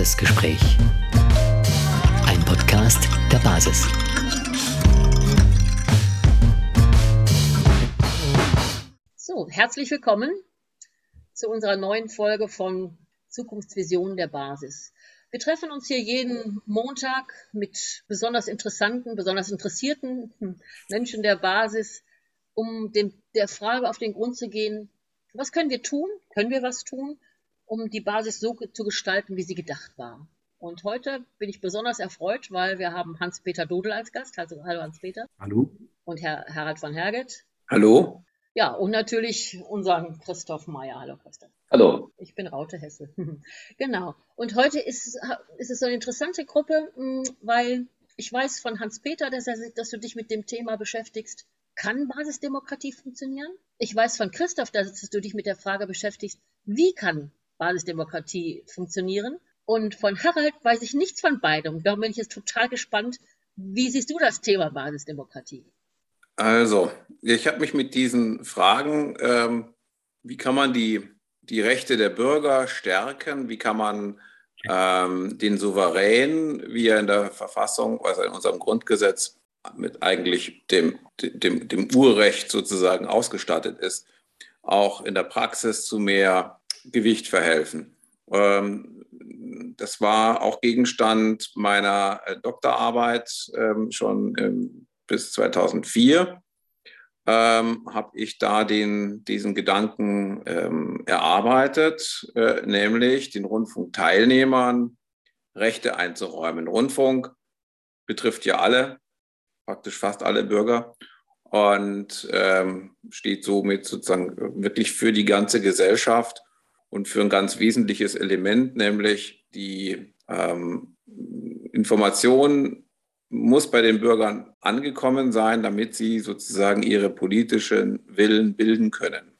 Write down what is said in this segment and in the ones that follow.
Basisgespräch. Ein Podcast der Basis. So, herzlich willkommen zu unserer neuen Folge von Zukunftsvisionen der Basis. Wir treffen uns hier jeden Montag mit besonders interessanten, besonders interessierten Menschen der Basis, um dem, der Frage auf den Grund zu gehen, was können wir tun? Können wir was tun, um die Basis so zu gestalten, wie sie gedacht war? Und heute bin ich besonders erfreut, weil wir haben Hans-Peter Dodel als Gast. Also, hallo Hans-Peter. Hallo. Und Herr Harald von Herget. Hallo. Ja, und natürlich unseren Christoph Meyer. Hallo Christoph. Hallo. Ich bin Raute Hesse. genau. Und heute ist, ist es so eine interessante Gruppe, hm, weil ich weiß von Hans-Peter, dass, dass du dich mit dem Thema beschäftigst. Kann Basisdemokratie funktionieren? Ich weiß von Christoph, dass du dich mit der Frage beschäftigst, wie kann Basisdemokratie funktionieren? Und von Harald weiß ich nichts von beidem. Darum bin ich jetzt total gespannt. Wie siehst du das Thema Basisdemokratie? Also, ich habe mich mit diesen Fragen, ähm, wie kann man die, die Rechte der Bürger stärken, wie kann man ähm, den Souverän, wie er in der Verfassung, also in unserem Grundgesetz mit eigentlich dem, dem, dem Urrecht sozusagen ausgestattet ist, auch in der Praxis zu mehr Gewicht verhelfen. Ähm, das war auch Gegenstand meiner äh, Doktorarbeit ähm, schon bis 2004 ähm, habe ich da den, diesen Gedanken erarbeitet, äh, nämlich den Rundfunkteilnehmern Rechte einzuräumen. Rundfunk betrifft ja alle, praktisch fast alle Bürger und ähm, steht somit sozusagen wirklich für die ganze Gesellschaft und für ein ganz wesentliches Element, nämlich die ähm, Information muss bei den Bürgern angekommen sein, damit sie sozusagen ihre politischen Willen bilden können.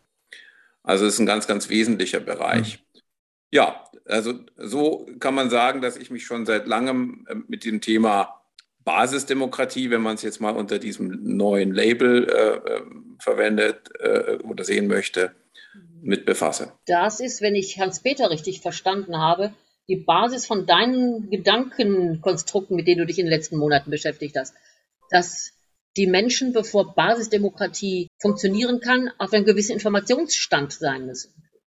Also es ist ein ganz, ganz wesentlicher Bereich. Mhm. Ja, also so kann man sagen, dass ich mich schon seit langem äh, mit dem Thema Basisdemokratie, wenn man es jetzt mal unter diesem neuen Label äh, äh, verwendet äh, oder sehen möchte, mit befasse. Das ist, wenn ich Hans-Peter richtig verstanden habe, die Basis von deinen Gedankenkonstrukten, mit denen du dich in den letzten Monaten beschäftigt hast, dass die Menschen, bevor Basisdemokratie funktionieren kann, auf einem gewissen Informationsstand sein müssen.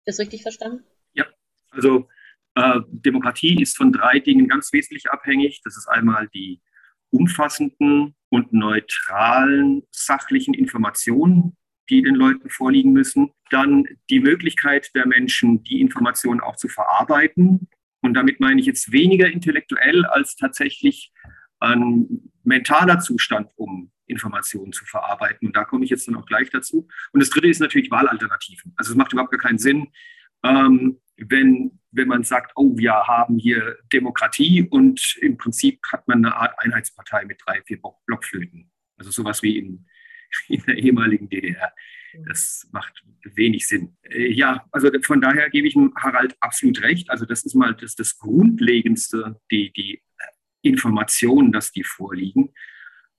Ist das richtig verstanden? Ja, also äh, Demokratie ist von drei Dingen ganz wesentlich abhängig. Das ist einmal die umfassenden und neutralen sachlichen Informationen, die den Leuten vorliegen müssen. Dann die Möglichkeit der Menschen, die Informationen auch zu verarbeiten und damit meine ich jetzt weniger intellektuell als tatsächlich ein mentaler Zustand, um Informationen zu verarbeiten. Und da komme ich jetzt dann auch gleich dazu. Und das Dritte ist natürlich Wahlalternativen. Also es macht überhaupt gar keinen Sinn, ähm, wenn, wenn man sagt, oh, wir haben hier Demokratie und im Prinzip hat man eine Art Einheitspartei mit drei, vier Blockflöten. Also sowas wie in, in der ehemaligen DDR. Das macht wenig Sinn. Äh, ja, also von daher gebe ich Harald absolut recht. Also das ist mal das, das Grundlegendste, die, die Informationen, dass die vorliegen.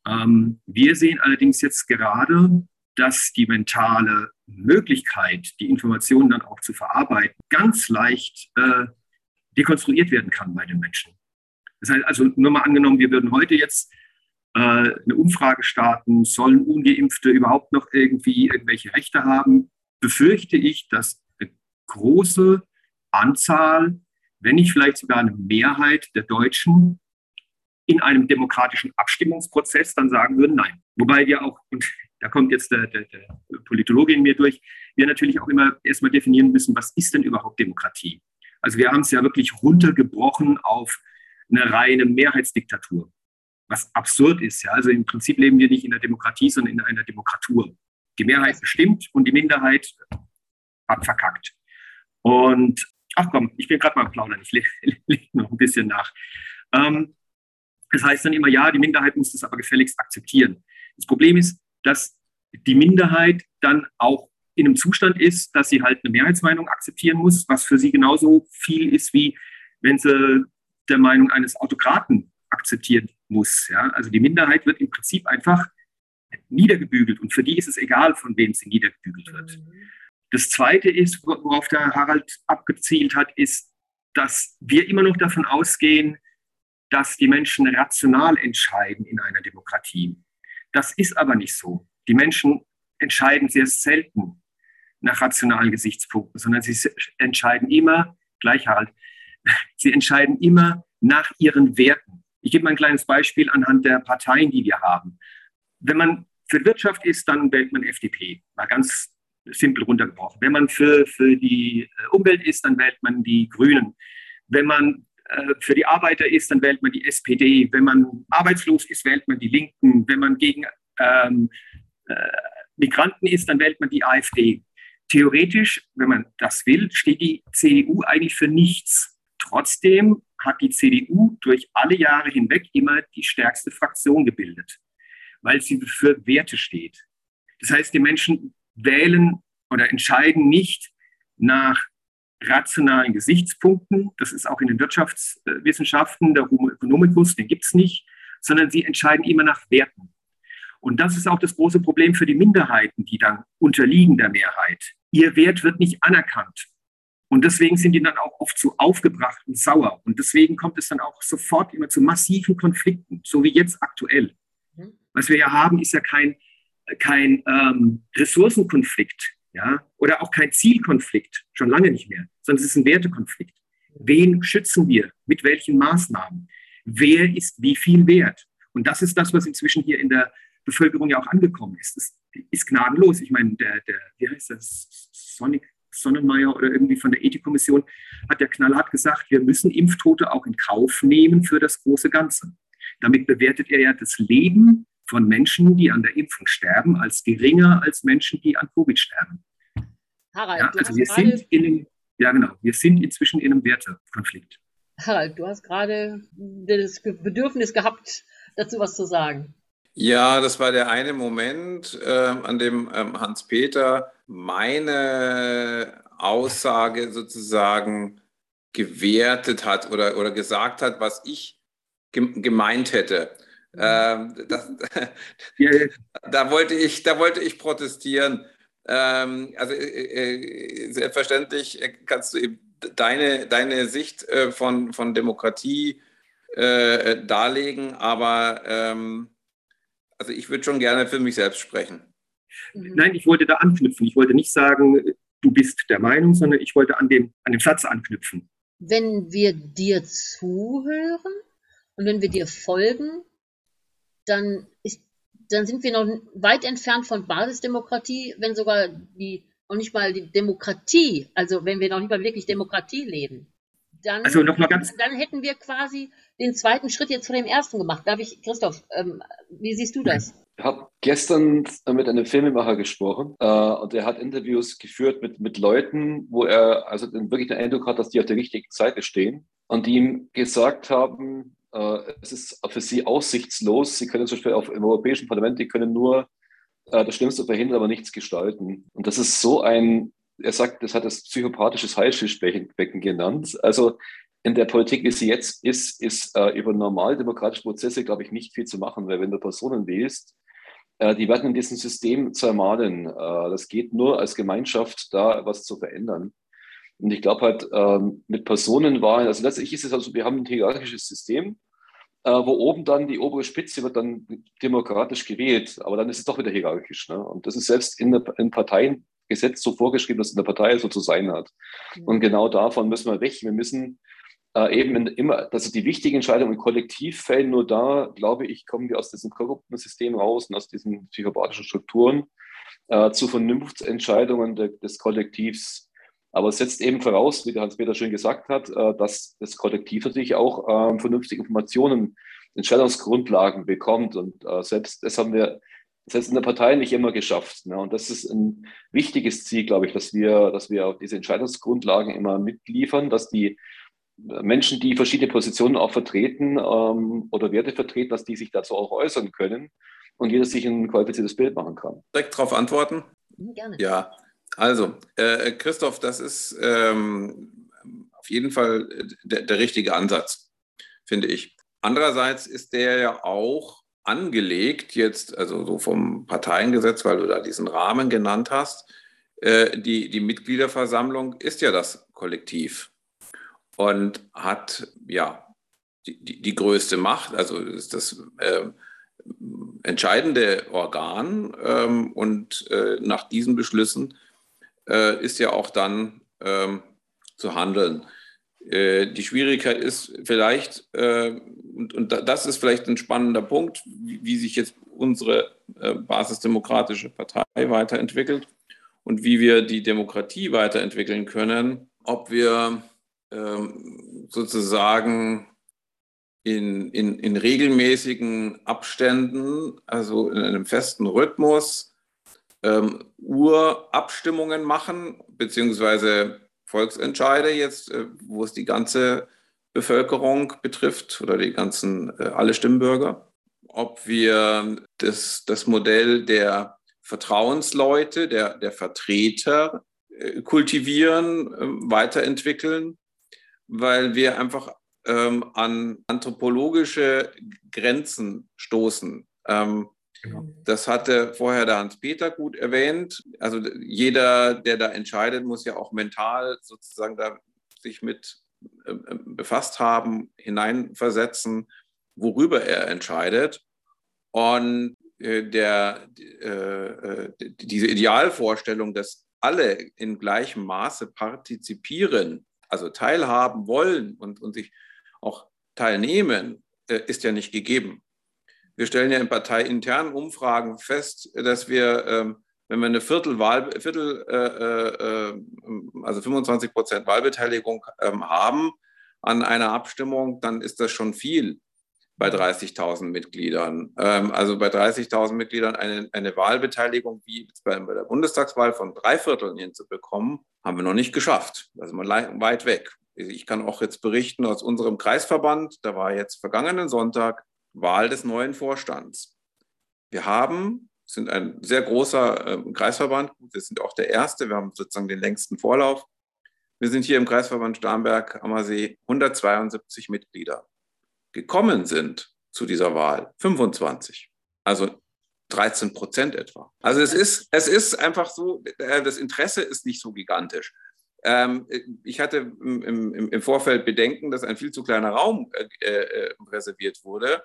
Ähm, wir sehen allerdings jetzt gerade, dass die mentale Möglichkeit, die Informationen dann auch zu verarbeiten, ganz leicht äh, dekonstruiert werden kann bei den Menschen. Das heißt also, nur mal angenommen, wir würden heute jetzt eine Umfrage starten, sollen ungeimpfte überhaupt noch irgendwie irgendwelche Rechte haben, befürchte ich, dass eine große Anzahl, wenn nicht vielleicht sogar eine Mehrheit der Deutschen in einem demokratischen Abstimmungsprozess dann sagen würden, nein. Wobei wir auch, und da kommt jetzt der, der, der Politologe in mir durch, wir natürlich auch immer erstmal definieren müssen, was ist denn überhaupt Demokratie? Also wir haben es ja wirklich runtergebrochen auf eine reine Mehrheitsdiktatur was absurd ist. Ja? Also im Prinzip leben wir nicht in einer Demokratie, sondern in einer Demokratur. Die Mehrheit bestimmt und die Minderheit hat verkackt. Und ach komm, ich bin gerade mal plaudern, ich lege leg noch ein bisschen nach. Ähm, das heißt dann immer, ja, die Minderheit muss das aber gefälligst akzeptieren. Das Problem ist, dass die Minderheit dann auch in einem Zustand ist, dass sie halt eine Mehrheitsmeinung akzeptieren muss, was für sie genauso viel ist, wie wenn sie der Meinung eines Autokraten akzeptieren muss. Ja? Also die Minderheit wird im Prinzip einfach niedergebügelt und für die ist es egal, von wem sie niedergebügelt wird. Mhm. Das Zweite ist, worauf der Harald abgezielt hat, ist, dass wir immer noch davon ausgehen, dass die Menschen rational entscheiden in einer Demokratie. Das ist aber nicht so. Die Menschen entscheiden sehr selten nach rationalen Gesichtspunkten, sondern sie entscheiden immer, gleich halt, sie entscheiden immer nach ihren Werten. Ich gebe mal ein kleines Beispiel anhand der Parteien, die wir haben. Wenn man für Wirtschaft ist, dann wählt man FDP. Mal ganz simpel runtergebrochen. Wenn man für, für die äh, Umwelt ist, dann wählt man die Grünen. Wenn man äh, für die Arbeiter ist, dann wählt man die SPD. Wenn man arbeitslos ist, wählt man die Linken. Wenn man gegen ähm, äh, Migranten ist, dann wählt man die AfD. Theoretisch, wenn man das will, steht die CDU eigentlich für nichts. Trotzdem hat die CDU durch alle Jahre hinweg immer die stärkste Fraktion gebildet, weil sie für Werte steht. Das heißt, die Menschen wählen oder entscheiden nicht nach rationalen Gesichtspunkten. Das ist auch in den Wirtschaftswissenschaften, der Homo economicus, den gibt es nicht, sondern sie entscheiden immer nach Werten. Und das ist auch das große Problem für die Minderheiten, die dann unterliegen der Mehrheit. Ihr Wert wird nicht anerkannt. Und deswegen sind die dann auch oft so aufgebracht und sauer. Und deswegen kommt es dann auch sofort immer zu massiven Konflikten, so wie jetzt aktuell. Mhm. Was wir ja haben, ist ja kein, kein ähm, Ressourcenkonflikt ja, oder auch kein Zielkonflikt, schon lange nicht mehr, sondern es ist ein Wertekonflikt. Wen schützen wir? Mit welchen Maßnahmen? Wer ist wie viel wert? Und das ist das, was inzwischen hier in der Bevölkerung ja auch angekommen ist. Das ist gnadenlos. Ich meine, der, der wie heißt das, Sonic Sonnenmeier oder irgendwie von der Ethikkommission hat der knallhart gesagt, wir müssen Impftote auch in Kauf nehmen für das große Ganze. Damit bewertet er ja das Leben von Menschen, die an der Impfung sterben, als geringer als Menschen, die an Covid sterben. Harald, ja, also wir sind in einem, ja genau, wir sind inzwischen in einem Wertekonflikt. Harald, du hast gerade das Bedürfnis gehabt, dazu was zu sagen. Ja, das war der eine Moment, äh, an dem ähm, Hans-Peter meine Aussage sozusagen gewertet hat oder, oder gesagt hat, was ich gemeint hätte. Ähm, das, da, wollte ich, da wollte ich protestieren. Ähm, also äh, äh selbstverständlich kannst du eben deine, deine Sicht äh, von, von Demokratie äh, darlegen, aber ähm, also ich würde schon gerne für mich selbst sprechen. Mhm. Nein, ich wollte da anknüpfen. Ich wollte nicht sagen, du bist der Meinung, sondern ich wollte an dem, an dem Satz anknüpfen. Wenn wir dir zuhören und wenn wir dir folgen, dann, ist, dann sind wir noch weit entfernt von Basisdemokratie, wenn sogar die noch nicht mal die Demokratie, also wenn wir noch nicht mal wirklich Demokratie leben. Dann, also noch mal ganz dann hätten wir quasi den zweiten Schritt jetzt vor dem ersten gemacht. Darf ich, Christoph, ähm, wie siehst du das? Habe gestern mit einem Filmemacher gesprochen äh, und er hat Interviews geführt mit, mit Leuten, wo er also wirklich den Eindruck hat, dass die auf der richtigen Seite stehen und die ihm gesagt haben, äh, es ist für sie aussichtslos. Sie können zum Beispiel auf, im Europäischen Parlament, die können nur äh, das Schlimmste verhindern, aber nichts gestalten. Und das ist so ein, er sagt, das hat das psychopathisches Haifischbecken genannt. Also in der Politik, wie sie jetzt ist, ist äh, über normal demokratische Prozesse, glaube ich, nicht viel zu machen, weil wenn du Personen wählst, äh, die werden in diesem System zermahlen. Äh, das geht nur als Gemeinschaft, da was zu verändern. Und ich glaube halt, ähm, mit Personenwahlen, also letztlich ist es also, wir haben ein hierarchisches System, äh, wo oben dann die obere Spitze wird dann demokratisch gewählt, aber dann ist es doch wieder hierarchisch. Ne? Und das ist selbst in, der, in Parteiengesetz so vorgeschrieben, dass es in der Partei so zu sein hat. Mhm. Und genau davon müssen wir weg. Wir müssen äh, eben immer, also die wichtigen Entscheidungen im Kollektiv fällen nur da, glaube ich, kommen wir aus diesem korrupten System raus und aus diesen psychopathischen Strukturen äh, zu Vernunftsentscheidungen de, des Kollektivs. Aber es setzt eben voraus, wie der Hans-Peter schön gesagt hat, äh, dass das Kollektiv natürlich auch äh, vernünftige Informationen, Entscheidungsgrundlagen bekommt. Und äh, selbst das haben wir selbst in der Partei nicht immer geschafft. Ne? Und das ist ein wichtiges Ziel, glaube ich, dass wir, dass wir auch diese Entscheidungsgrundlagen immer mitliefern, dass die Menschen, die verschiedene Positionen auch vertreten ähm, oder Werte vertreten, dass die sich dazu auch äußern können und jeder sich ein qualifiziertes Bild machen kann. Direkt darauf antworten? Gerne. Ja, also äh, Christoph, das ist ähm, auf jeden Fall der, der richtige Ansatz, finde ich. Andererseits ist der ja auch angelegt, jetzt also so vom Parteiengesetz, weil du da diesen Rahmen genannt hast. Äh, die, die Mitgliederversammlung ist ja das Kollektiv. Und hat ja die, die, die größte Macht, also ist das äh, entscheidende Organ. Ähm, und äh, nach diesen Beschlüssen äh, ist ja auch dann ähm, zu handeln. Äh, die Schwierigkeit ist vielleicht, äh, und, und, das ist vielleicht ein spannender Punkt, wie, wie sich jetzt unsere äh, basisdemokratische Partei weiterentwickelt und wie wir die Demokratie weiterentwickeln können, ob wir ähm, sozusagen in, in, in regelmäßigen Abständen, also in einem festen Rhythmus, ähm, Urabstimmungen machen, beziehungsweise Volksentscheide jetzt, äh, wo es die ganze Bevölkerung betrifft oder die ganzen, äh, alle Stimmbürger. Ob wir das, das Modell der Vertrauensleute, der, der Vertreter äh, kultivieren, äh, weiterentwickeln, weil wir einfach ähm, an anthropologische Grenzen stoßen. Ähm, genau. Das hatte vorher der Hans-Peter gut erwähnt. Also jeder, der da entscheidet, muss ja auch mental sozusagen da sich mit äh, befasst haben, hineinversetzen, worüber er entscheidet. Und äh, der, äh, äh diese Idealvorstellung, dass alle in gleichem Maße partizipieren, also teilhaben wollen und, und sich auch teilnehmen, äh, ist ja nicht gegeben. Wir stellen ja in parteiinternen Umfragen fest, dass wir, ähm, wenn wir eine Viertelwahl, Viertel, äh, äh, also 25 Prozent Wahlbeteiligung ähm, haben an einer Abstimmung, dann ist das schon viel bei 30.000 Mitgliedern. Ähm, also bei 30.000 Mitgliedern eine, eine Wahlbeteiligung wie bei der Bundestagswahl von drei Vierteln hinzubekommen, haben wir noch nicht geschafft. Also mal weit weg. Ich kann auch jetzt berichten aus unserem Kreisverband, da war jetzt vergangenen Sonntag Wahl des neuen Vorstands. Wir haben, sind ein sehr großer äh, Kreisverband, wir sind auch der erste, wir haben sozusagen den längsten Vorlauf. Wir sind hier im Kreisverband Starnberg-Ammersee 172 Mitglieder. Gekommen sind zu dieser Wahl 25, also 13 Prozent etwa. Also es ist, es ist einfach so, äh, das Interesse ist nicht so gigantisch. Ähm, ich hatte im, im, Vorfeld Bedenken, dass ein viel zu kleiner Raum äh, äh, reserviert wurde,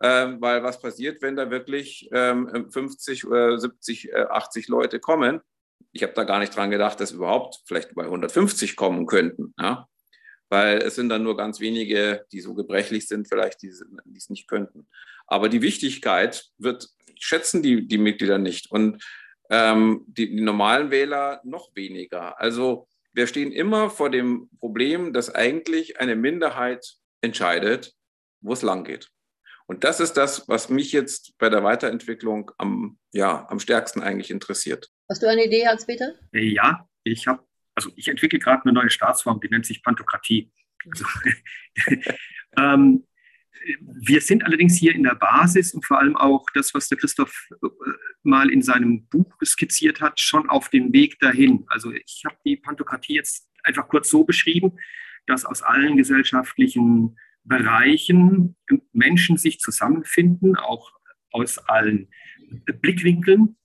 äh, weil was passiert, wenn da wirklich ähm, 50 oder 70, 80 Leute kommen? Ich habe da gar nicht dran gedacht, dass überhaupt vielleicht bei 150 kommen könnten. Ja? Weil es sind dann nur ganz wenige, die so gebrechlich sind, vielleicht, die es nicht könnten. Aber die Wichtigkeit wird, schätzen die, die Mitglieder nicht und ähm, die, die normalen Wähler noch weniger. Also wir stehen immer vor dem Problem, dass eigentlich eine Minderheit entscheidet, wo es lang geht. Und das ist das, was mich jetzt bei der Weiterentwicklung am, ja, am stärksten eigentlich interessiert. Hast du eine Idee, Hans-Peter? Ja, ich habe, also ich entwickle gerade eine neue Staatsform, die nennt sich Pantokratie. Also, ähm, wir sind allerdings hier in der Basis und vor allem auch das, was der Christoph äh, mal in seinem Buch skizziert hat, schon auf dem Weg dahin. Also ich habe die Pantokratie jetzt einfach kurz so beschrieben, dass aus allen gesellschaftlichen Bereichen Menschen sich zusammenfinden, auch aus allen Blickwinkeln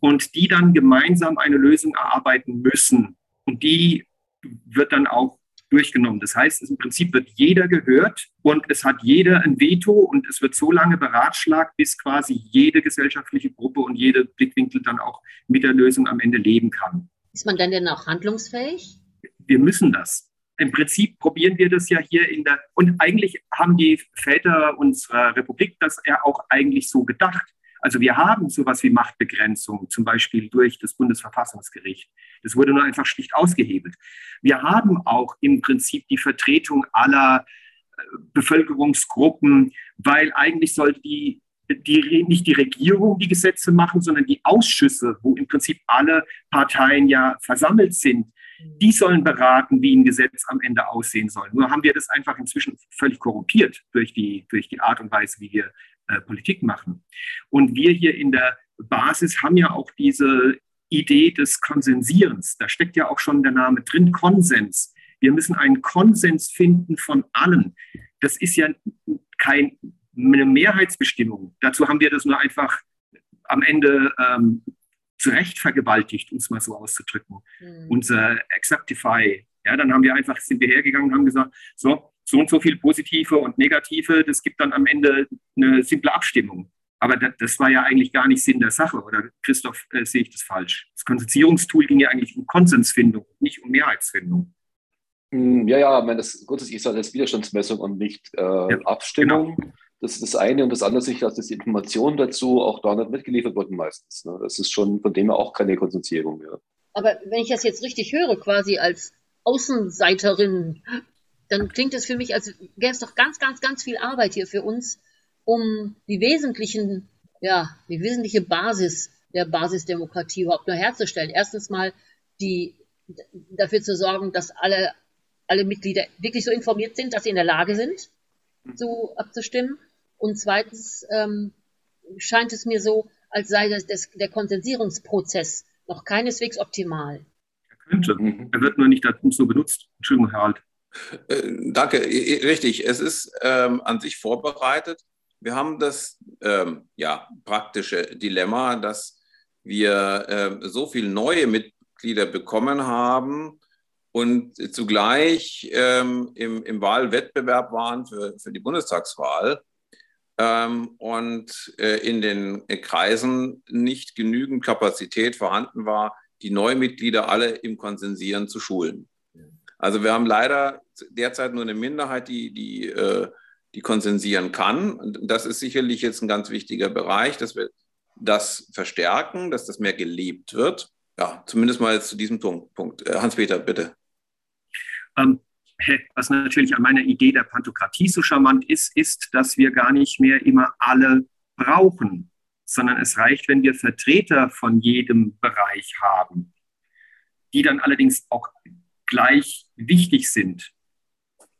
und die dann gemeinsam eine Lösung erarbeiten müssen. Und die wird dann auch durchgenommen. Das heißt, im Prinzip wird jeder gehört und es hat jeder ein Veto und es wird so lange beratschlagt, bis quasi jede gesellschaftliche Gruppe und jede Blickwinkel dann auch mit der Lösung am Ende leben kann. Ist man dann denn auch handlungsfähig? Wir müssen das. Im Prinzip probieren wir das ja hier in der, und eigentlich haben die Väter unserer Republik das ja auch eigentlich so gedacht. Also wir haben sowas wie Machtbegrenzung, zum Beispiel durch das Bundesverfassungsgericht. Das wurde nur einfach schlicht ausgehebelt. Wir haben auch im Prinzip die Vertretung aller äh, Bevölkerungsgruppen, weil eigentlich sollte die, die, nicht die Regierung die Gesetze machen, sondern die Ausschüsse, wo im Prinzip alle Parteien ja versammelt sind, die sollen beraten, wie ein Gesetz am Ende aussehen soll. Nur haben wir das einfach inzwischen völlig korrumpiert durch die, durch die Art und Weise, wie wir äh, Politik machen. Und wir hier in der Basis haben ja auch diese Idee des Konsensierens. Da steckt ja auch schon der Name drin, Konsens. Wir müssen einen Konsens finden von allen. Das ist ja keine Mehrheitsbestimmung. Dazu haben wir das nur einfach am Ende ähm, zurecht vergewaltigt, um es mal so auszudrücken. Mhm. Unser Acceptify Ja, dann haben wir einfach, sind wir hergegangen und haben gesagt, so, so und so viel positive und negative, das gibt dann am Ende eine simple Abstimmung. Aber das, das war ja eigentlich gar nicht Sinn der Sache. Oder Christoph, äh, sehe ich das falsch? Das Konzensierungstool ging ja eigentlich um Konsensfindung, nicht um Mehrheitsfindung. Hm, ja, ja, ich meine, das grundsätzlich ist das Widerstandsmessung und nicht äh, ja, Abstimmung. Genau. Das ist das eine. Und das andere ist, dass die Informationen dazu auch da nicht mitgeliefert wurden meistens. Ne? Das ist schon von dem her auch keine Konsensierung. Ja. Aber wenn ich das jetzt richtig höre, quasi als Außenseiterin, dann klingt es für mich, als gäbe es doch ganz, ganz, ganz viel Arbeit hier für uns, um die wesentlichen, ja, die wesentliche Basis der Basisdemokratie überhaupt nur herzustellen. Erstens mal die, dafür zu sorgen, dass alle, alle Mitglieder wirklich so informiert sind, dass sie in der Lage sind, so abzustimmen. Und zweitens ähm, scheint es mir so, als sei das, das, der Konsensierungsprozess noch keineswegs optimal. Er könnte. Er wird nur nicht dazu benutzt. Entschuldigung, Herr Alt. Äh, danke, richtig. Es ist ähm, an sich vorbereitet. Wir haben das ähm, ja, praktische Dilemma, dass wir äh, so viele neue Mitglieder bekommen haben und zugleich ähm, im, im, Wahlwettbewerb waren für, für die Bundestagswahl ähm, und äh, in den Kreisen nicht genügend Kapazität vorhanden war, die Neumitglieder alle im Konsensieren zu schulen. Also wir haben leider derzeit nur eine Minderheit, die, die, äh, die konsensieren kann. Und das ist sicherlich jetzt ein ganz wichtiger Bereich, dass wir das verstärken, dass das mehr gelebt wird. Ja, zumindest mal zu diesem Punkt. Äh, Hans-Peter, bitte. Ähm, was natürlich an meiner Idee der Pantokratie so charmant ist, ist, dass wir gar nicht mehr immer alle brauchen, sondern es reicht, wenn wir Vertreter von jedem Bereich haben, die dann allerdings auch gleich wichtig sind.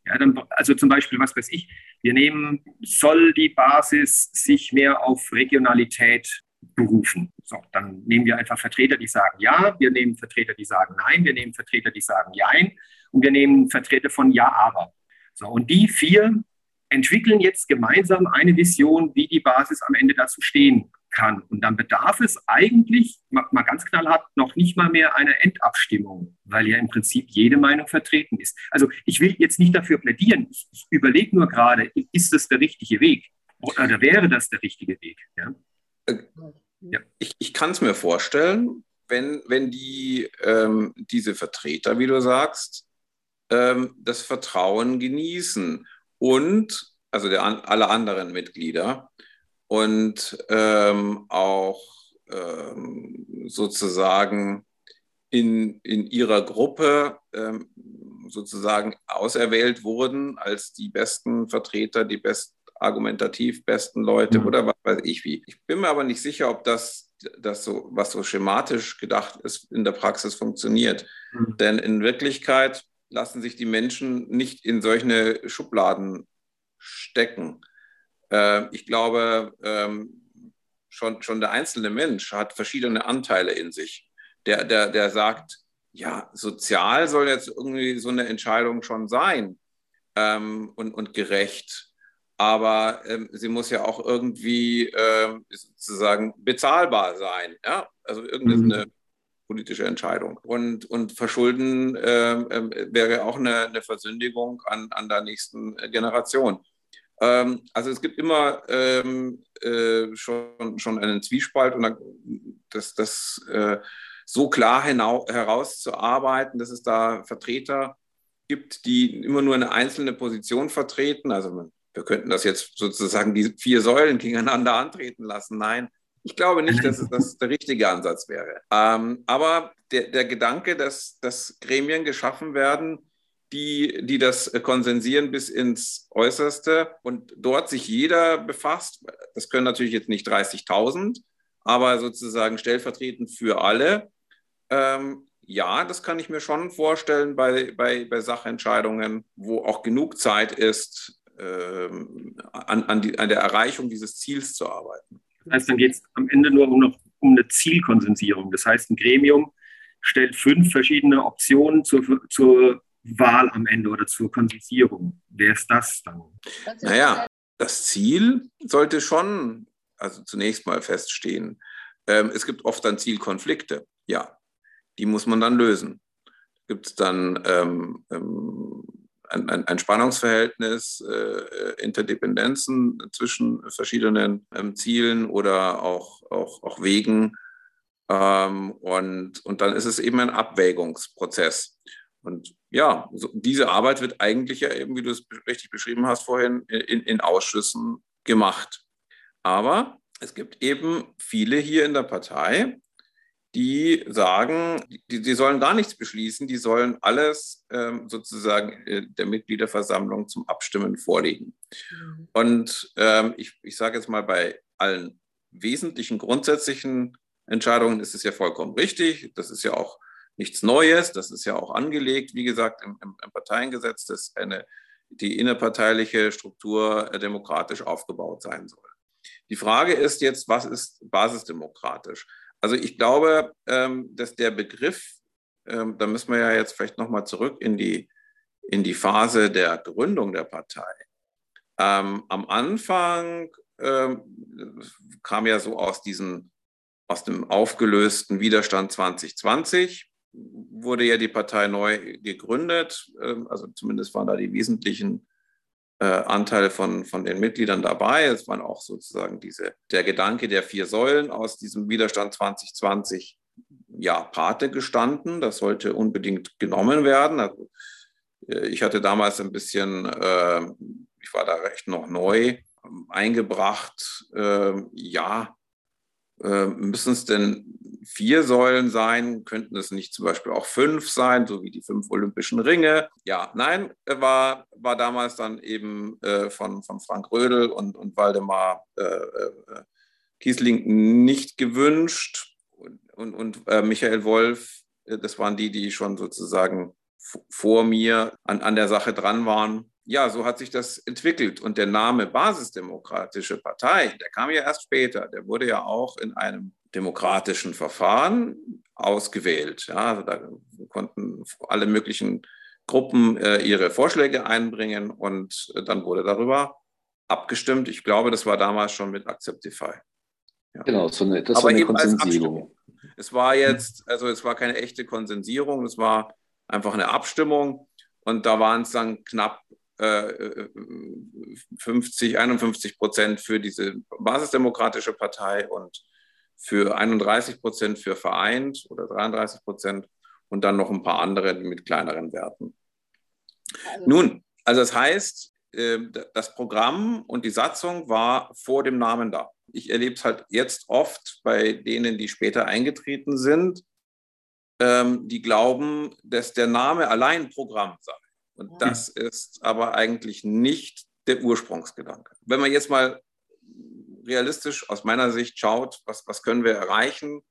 Ja, dann, also zum Beispiel, was weiß ich, wir nehmen, soll die Basis sich mehr auf Regionalität berufen. So, dann nehmen wir einfach Vertreter, die sagen ja, wir nehmen Vertreter, die sagen nein, wir nehmen Vertreter, die sagen jein und wir nehmen Vertreter von ja, aber. So, und die vier entwickeln jetzt gemeinsam eine Vision, wie die Basis am Ende dazu stehen kann. Und dann bedarf es eigentlich, mal ganz knallhart, noch nicht mal mehr einer Endabstimmung, weil ja im Prinzip jede Meinung vertreten ist. Also ich will jetzt nicht dafür plädieren. Ich, ich überlege nur gerade, ist das der richtige Weg? Oder wäre das der richtige Weg? Ja? Ja. Ich, ich kann es mir vorstellen, wenn, wenn die, ähm, diese Vertreter, wie du sagst, ähm, das Vertrauen genießen und, also der, alle anderen Mitglieder, und ähm, auch ähm, sozusagen in, in ihrer Gruppe ähm, sozusagen auserwählt wurden als die besten Vertreter, die best argumentativ besten Leute mhm. oder was weiß ich wie. Ich bin mir aber nicht sicher, ob das, das so, was so schematisch gedacht ist, in der Praxis funktioniert. Mhm. Denn in Wirklichkeit lassen sich die Menschen nicht in solche Schubladen stecken. Äh, ich glaube, ähm, schon, schon der einzelne Mensch hat verschiedene Anteile in sich. Der, der, der sagt, ja, sozial soll jetzt irgendwie so eine Entscheidung schon sein ähm, und, und gerecht. Aber ähm, sie muss ja auch irgendwie ähm, sozusagen bezahlbar sein. Ja? Also irgendeine mhm. Politische Entscheidung. Und, und Verschulden äh, wäre auch eine, eine Versündigung an, an der nächsten Generation. Ähm, also es gibt immer ähm, äh, schon, schon einen Zwiespalt und das, das äh, so klar hinau, herauszuarbeiten, dass es da Vertreter gibt, die immer nur eine einzelne Position vertreten. Also wir könnten das jetzt sozusagen die vier Säulen gegeneinander antreten lassen. Nein, ich glaube nicht, dass es das der richtige Ansatz wäre. Ähm, aber der, der Gedanke, dass, dass Gremien geschaffen werden, die, die das konsensieren bis ins Äußerste und dort sich jeder befasst. Das können natürlich jetzt nicht 30.000, aber sozusagen stellvertretend für alle. Ähm, ja, das kann ich mir schon vorstellen bei, bei, bei Sachentscheidungen, wo auch genug Zeit ist, ähm, an, an, die, an der Erreichung dieses Ziels zu arbeiten. Das heißt, dann geht es am Ende nur um, noch um eine Zielkonsensierung. Das heißt, ein Gremium stellt fünf verschiedene Optionen zur, zur Wahl am Ende oder zur Konsensierung. Wer ist das dann? Naja, das Ziel sollte schon, also zunächst mal feststehen. Ähm, es gibt oft dann Zielkonflikte. Ja, die muss man dann lösen. gibt es dann ähm, ähm, ein, ein, Spannungsverhältnis, äh, Interdependenzen zwischen verschiedenen ähm, Zielen oder auch, auch, auch Wegen. Ähm, und, und dann ist es eben ein Abwägungsprozess. Und ja, so, diese Arbeit wird eigentlich ja eben, wie du es richtig beschrieben hast vorhin, in, in Ausschüssen gemacht. Aber es gibt eben viele hier in der Partei, die sagen, die, die sollen gar nichts beschließen, die sollen alles ähm, sozusagen äh, der Mitgliederversammlung zum Abstimmen vorlegen. Mhm. Und ähm, ich, ich sage jetzt mal, bei allen wesentlichen grundsätzlichen Entscheidungen ist es ja vollkommen richtig. Das ist ja auch nichts Neues, das ist ja auch angelegt, wie gesagt, im, im, im Parteiengesetz, dass eine, die innerparteiliche Struktur äh, demokratisch aufgebaut sein soll. Die Frage ist jetzt, was ist basisdemokratisch? Also ich glaube, ähm, dass der Begriff, ähm, da müssen wir ja jetzt vielleicht nochmal zurück in die, in die Phase der Gründung der Partei. Ähm, am Anfang kam ja so aus, diesen, aus dem aufgelösten Widerstand 2020, wurde ja die Partei neu gegründet. also zumindest waren da die wesentlichen äh, Anteile von, von den Mitgliedern dabei. Es waren auch sozusagen diese, der Gedanke der vier Säulen aus diesem Widerstand 2020 ja, Pate gestanden. Das sollte unbedingt genommen werden. Also, äh, ich hatte damals ein bisschen, äh, ich war da recht noch neu, eingebracht, äh, ja, äh, müssen es denn vier Säulen sein? Könnten es nicht zum Beispiel auch fünf sein, so wie die fünf Olympischen Ringe? Ja, nein, war, war damals dann eben äh, von, von Frank Rödel und, und Waldemar äh, äh, Kiesling nicht gewünscht. Und, und, und äh, Michael Wolf, äh, das waren die, die schon sozusagen vor mir an, an der Sache dran waren ja, so hat sich das entwickelt. Und der Name Basisdemokratische Partei, der kam ja erst später. Der wurde ja auch in einem demokratischen Verfahren ausgewählt. Ja, also da konnten alle möglichen Gruppen äh, ihre Vorschläge einbringen und äh, dann wurde darüber abgestimmt. Ich glaube, das war damals schon mit Acceptify. Ja. Genau, so eine, das Aber war eine Konsensierung. Es war jetzt, also es war keine echte Konsensierung, es war einfach eine Abstimmung und da waren es dann knapp 50, äh, 51 Prozent für diese basisdemokratische Partei und für 31 Prozent für vereint oder 33 Prozent und dann noch ein paar andere mit kleineren Werten. Also. Nun, also das heißt, äh, das Programm und die Satzung war vor dem Namen da. Ich erlebe es halt jetzt oft bei denen, die später eingetreten sind, ähm, die glauben, dass der Name allein Programm sei. Und das ist aber eigentlich nicht der Ursprungsgedanke. Wenn man jetzt mal realistisch aus meiner Sicht schaut, was, was können wir erreichen,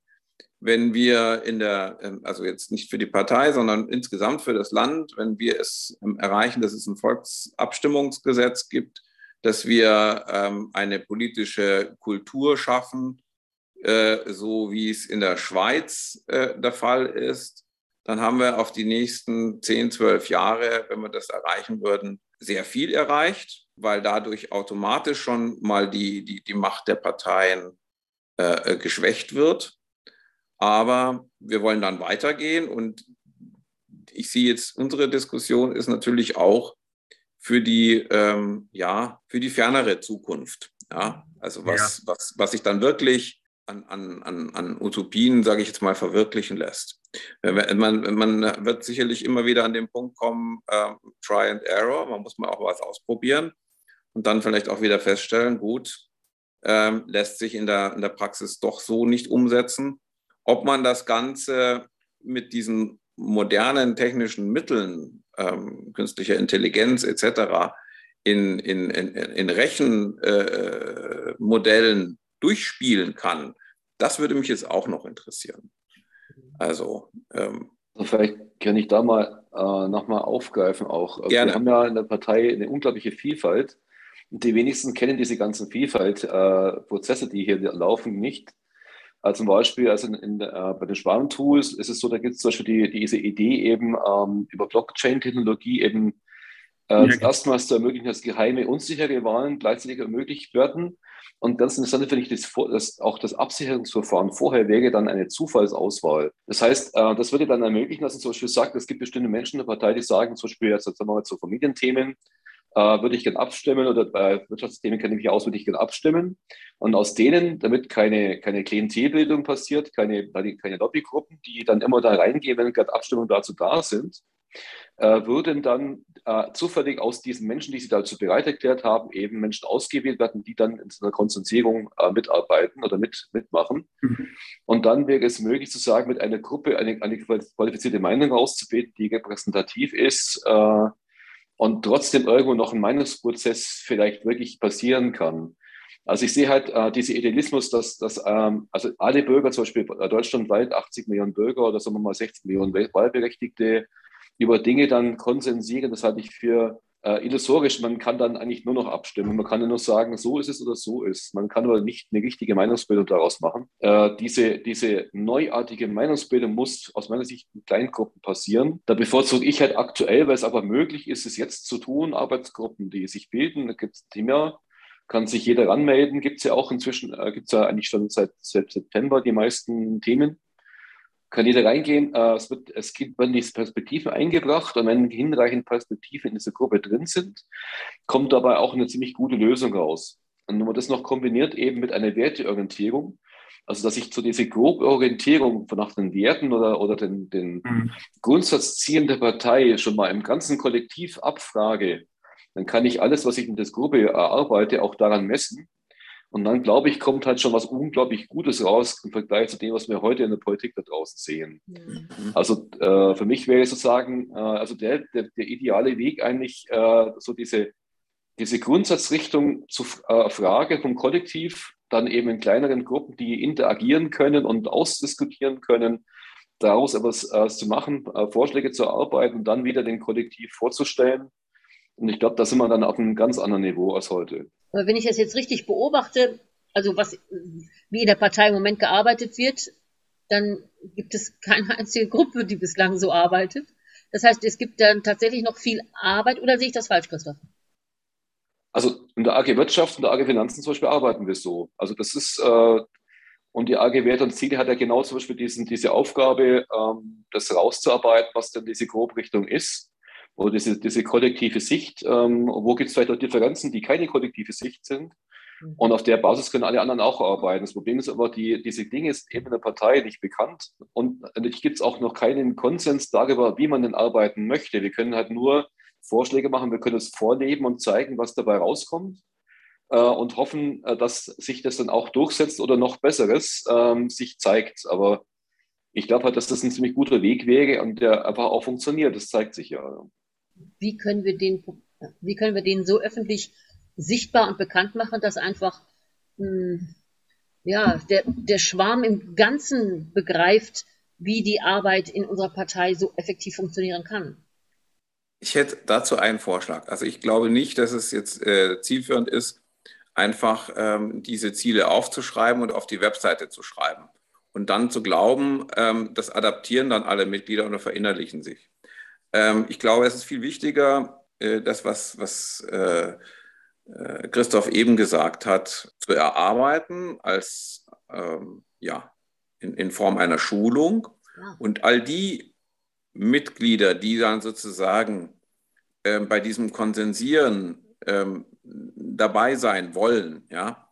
wenn wir in der, ähm, also jetzt nicht für die Partei, sondern insgesamt für das Land, wenn wir es ähm, erreichen, dass es ein Volksabstimmungsgesetz gibt, dass wir ähm, eine politische Kultur schaffen, äh, so wie es in der Schweiz äh, der Fall ist, dann haben wir auf die nächsten 10, 12 Jahre, wenn wir das erreichen würden, sehr viel erreicht, weil dadurch automatisch schon mal die, die, die Macht der Parteien äh, äh geschwächt wird. Aber wir wollen dann weitergehen und ich sehe jetzt, unsere Diskussion ist natürlich auch für die, ähm, ja, für die fernere Zukunft. Ja? Also was, ja. was, was sich dann wirklich an, an, an, an Utopien, sage ich jetzt mal, verwirklichen lässt. Man, man wird sicherlich immer wieder an den Punkt kommen, äh, Try and Error, man muss mal auch was ausprobieren und dann vielleicht auch wieder feststellen, gut, äh, lässt sich in der, in der Praxis doch so nicht umsetzen. Ob man das Ganze mit diesen modernen technischen Mitteln, ähm, künstlicher Intelligenz etc., in, in, in, in Rechenmodellen äh, durchspielen kann, das würde mich jetzt auch noch interessieren. Also, ähm, also vielleicht kann ich da mal äh, nochmal aufgreifen auch. Also gerne. Wir haben ja in der Partei eine unglaubliche Vielfalt. Und die wenigsten kennen diese ganzen Vielfalt-Prozesse, äh, die hier laufen, nicht. Also zum Beispiel also in, in, äh, bei den Schwarm-Tools ist es so, da gibt es zum Beispiel die, diese Idee eben ähm, über Blockchain-Technologie eben äh, ja, erstmals zu ermöglichen, dass geheime, unsichere Wahlen gleichzeitig ermöglicht werden. Und ganz interessant finde ich, das, das, auch das Absicherungsverfahren vorher wäre dann eine Zufallsauswahl. Das heißt, äh, das würde dann ermöglichen, dass man zum Beispiel sagt, es gibt bestimmte Menschen in der Partei, die sagen, zum Beispiel, jetzt sagen wir mal zu Familienthemen, äh, würde ich gerne abstimmen oder bei Wirtschaftsthemen kenne ich mich aus, würde ich gerne abstimmen. Und aus denen, damit keine, keine Klientelbildung passiert, keine, keine Lobbygruppen, die dann immer da reingehen, wenn gerade Abstimmungen dazu da sind, äh, würden dann äh, zufällig aus diesen Menschen, die sie dazu bereit erklärt haben, eben Menschen ausgewählt werden, die dann in so einer Konzentration äh, mitarbeiten oder mit, mitmachen. Mhm. Und dann wäre es möglich zu sagen, mit einer Gruppe eine, eine qualifizierte Meinung auszubilden, die repräsentativ ist äh, und trotzdem irgendwo noch ein Meinungsprozess vielleicht wirklich passieren kann. Also ich sehe halt äh, diese Idealismus, dass, dass ähm, also alle Bürger, zum Beispiel deutschlandweit 80 Millionen Bürger oder sagen wir mal 16 Millionen Wahlberechtigte, über Dinge dann konsensieren, das halte ich für äh, illusorisch. Man kann dann eigentlich nur noch abstimmen. Man kann nur sagen, so ist es oder so ist. Man kann aber nicht eine richtige Meinungsbildung daraus machen. Äh, diese, diese neuartige Meinungsbildung muss aus meiner Sicht in Kleingruppen passieren. Da bevorzuge ich halt aktuell, weil es aber möglich ist, es jetzt zu tun, Arbeitsgruppen, die sich bilden. Da gibt es Thema, kann sich jeder ranmelden. Gibt es ja auch inzwischen, äh, gibt es ja eigentlich schon seit, seit September die meisten Themen kann jeder reingehen. Äh, es, wird, es werden diese Perspektiven eingebracht und wenn hinreichend Perspektiven in dieser Gruppe drin sind, kommt dabei auch eine ziemlich gute Lösung raus. Und wenn man das noch kombiniert eben mit einer Werteorientierung, also dass ich zu dieser grobe Orientierung nach den Werten oder, oder den, den mhm. Grundsatzzielen der Partei schon mal im ganzen Kollektiv abfrage, dann kann ich alles, was ich in der Gruppe erarbeite, auch daran messen und dann, glaube ich, kommt halt schon was unglaublich Gutes raus im Vergleich zu dem, was wir heute in der Politik da draußen sehen. Mhm. Also äh, für mich wäre sozusagen, äh, also der, der, der, ideale Weg eigentlich, äh, so diese, diese Grundsatzrichtung zur äh, Frage vom Kollektiv, dann eben in kleineren Gruppen, die interagieren können und ausdiskutieren können, daraus etwas äh, zu machen, äh, Vorschläge zu erarbeiten und dann wieder den Kollektiv vorzustellen. Und ich glaube, da sind wir dann auf einem ganz anderen Niveau als heute. Aber wenn ich das jetzt richtig beobachte, also was, wie in der Partei im Moment gearbeitet wird, dann gibt es keine einzige Gruppe, die bislang so arbeitet. Das heißt, es gibt dann tatsächlich noch viel Arbeit oder sehe ich das falsch, Christoph? Also in der AG Wirtschaft und der AG Finanzen zum Beispiel arbeiten wir so. Also das ist, äh, und die AG Wert und Ziele hat ja genau zum Beispiel diesen, diese Aufgabe, ähm, das rauszuarbeiten, was denn diese Grobrichtung ist oder diese, diese kollektive Sicht, ähm, wo gibt es vielleicht auch Differenzen, die keine kollektive Sicht sind. Mhm. Und auf der Basis können alle anderen auch arbeiten. Das Problem ist aber, die, diese Dinge ist eben in der Partei nicht bekannt und natürlich gibt es auch noch keinen Konsens darüber, wie man denn arbeiten möchte. Wir können halt nur Vorschläge machen, wir können es vorleben und zeigen, was dabei rauskommt äh, und hoffen, äh, dass sich das dann auch durchsetzt oder noch Besseres ähm, sich zeigt. Aber ich glaube halt, dass das ein ziemlich guter Weg wäre und der einfach auch funktioniert. Das zeigt sich ja wie können wir den, wie können wir den so öffentlich sichtbar und bekannt machen, dass einfach mh, hm, ja, der, der Schwarm im Ganzen begreift, wie die Arbeit in unserer Partei so effektiv funktionieren kann. Ich hätte dazu einen Vorschlag. Also ich glaube nicht, dass es jetzt äh, zielführend ist, einfach ähm, diese Ziele aufzuschreiben und auf die Webseite zu schreiben. Und dann zu glauben, ähm, das adaptieren dann alle Mitglieder und verinnerlichen sich. Ähm, ich glaube, es ist viel wichtiger, äh, das, was, was äh, äh, Christoph eben gesagt hat, zu erarbeiten als ähm, ja, in, in Form einer Schulung. Ja. Und all die Mitglieder, die dann sozusagen äh, bei diesem Konsensieren ähm, dabei sein wollen, ja,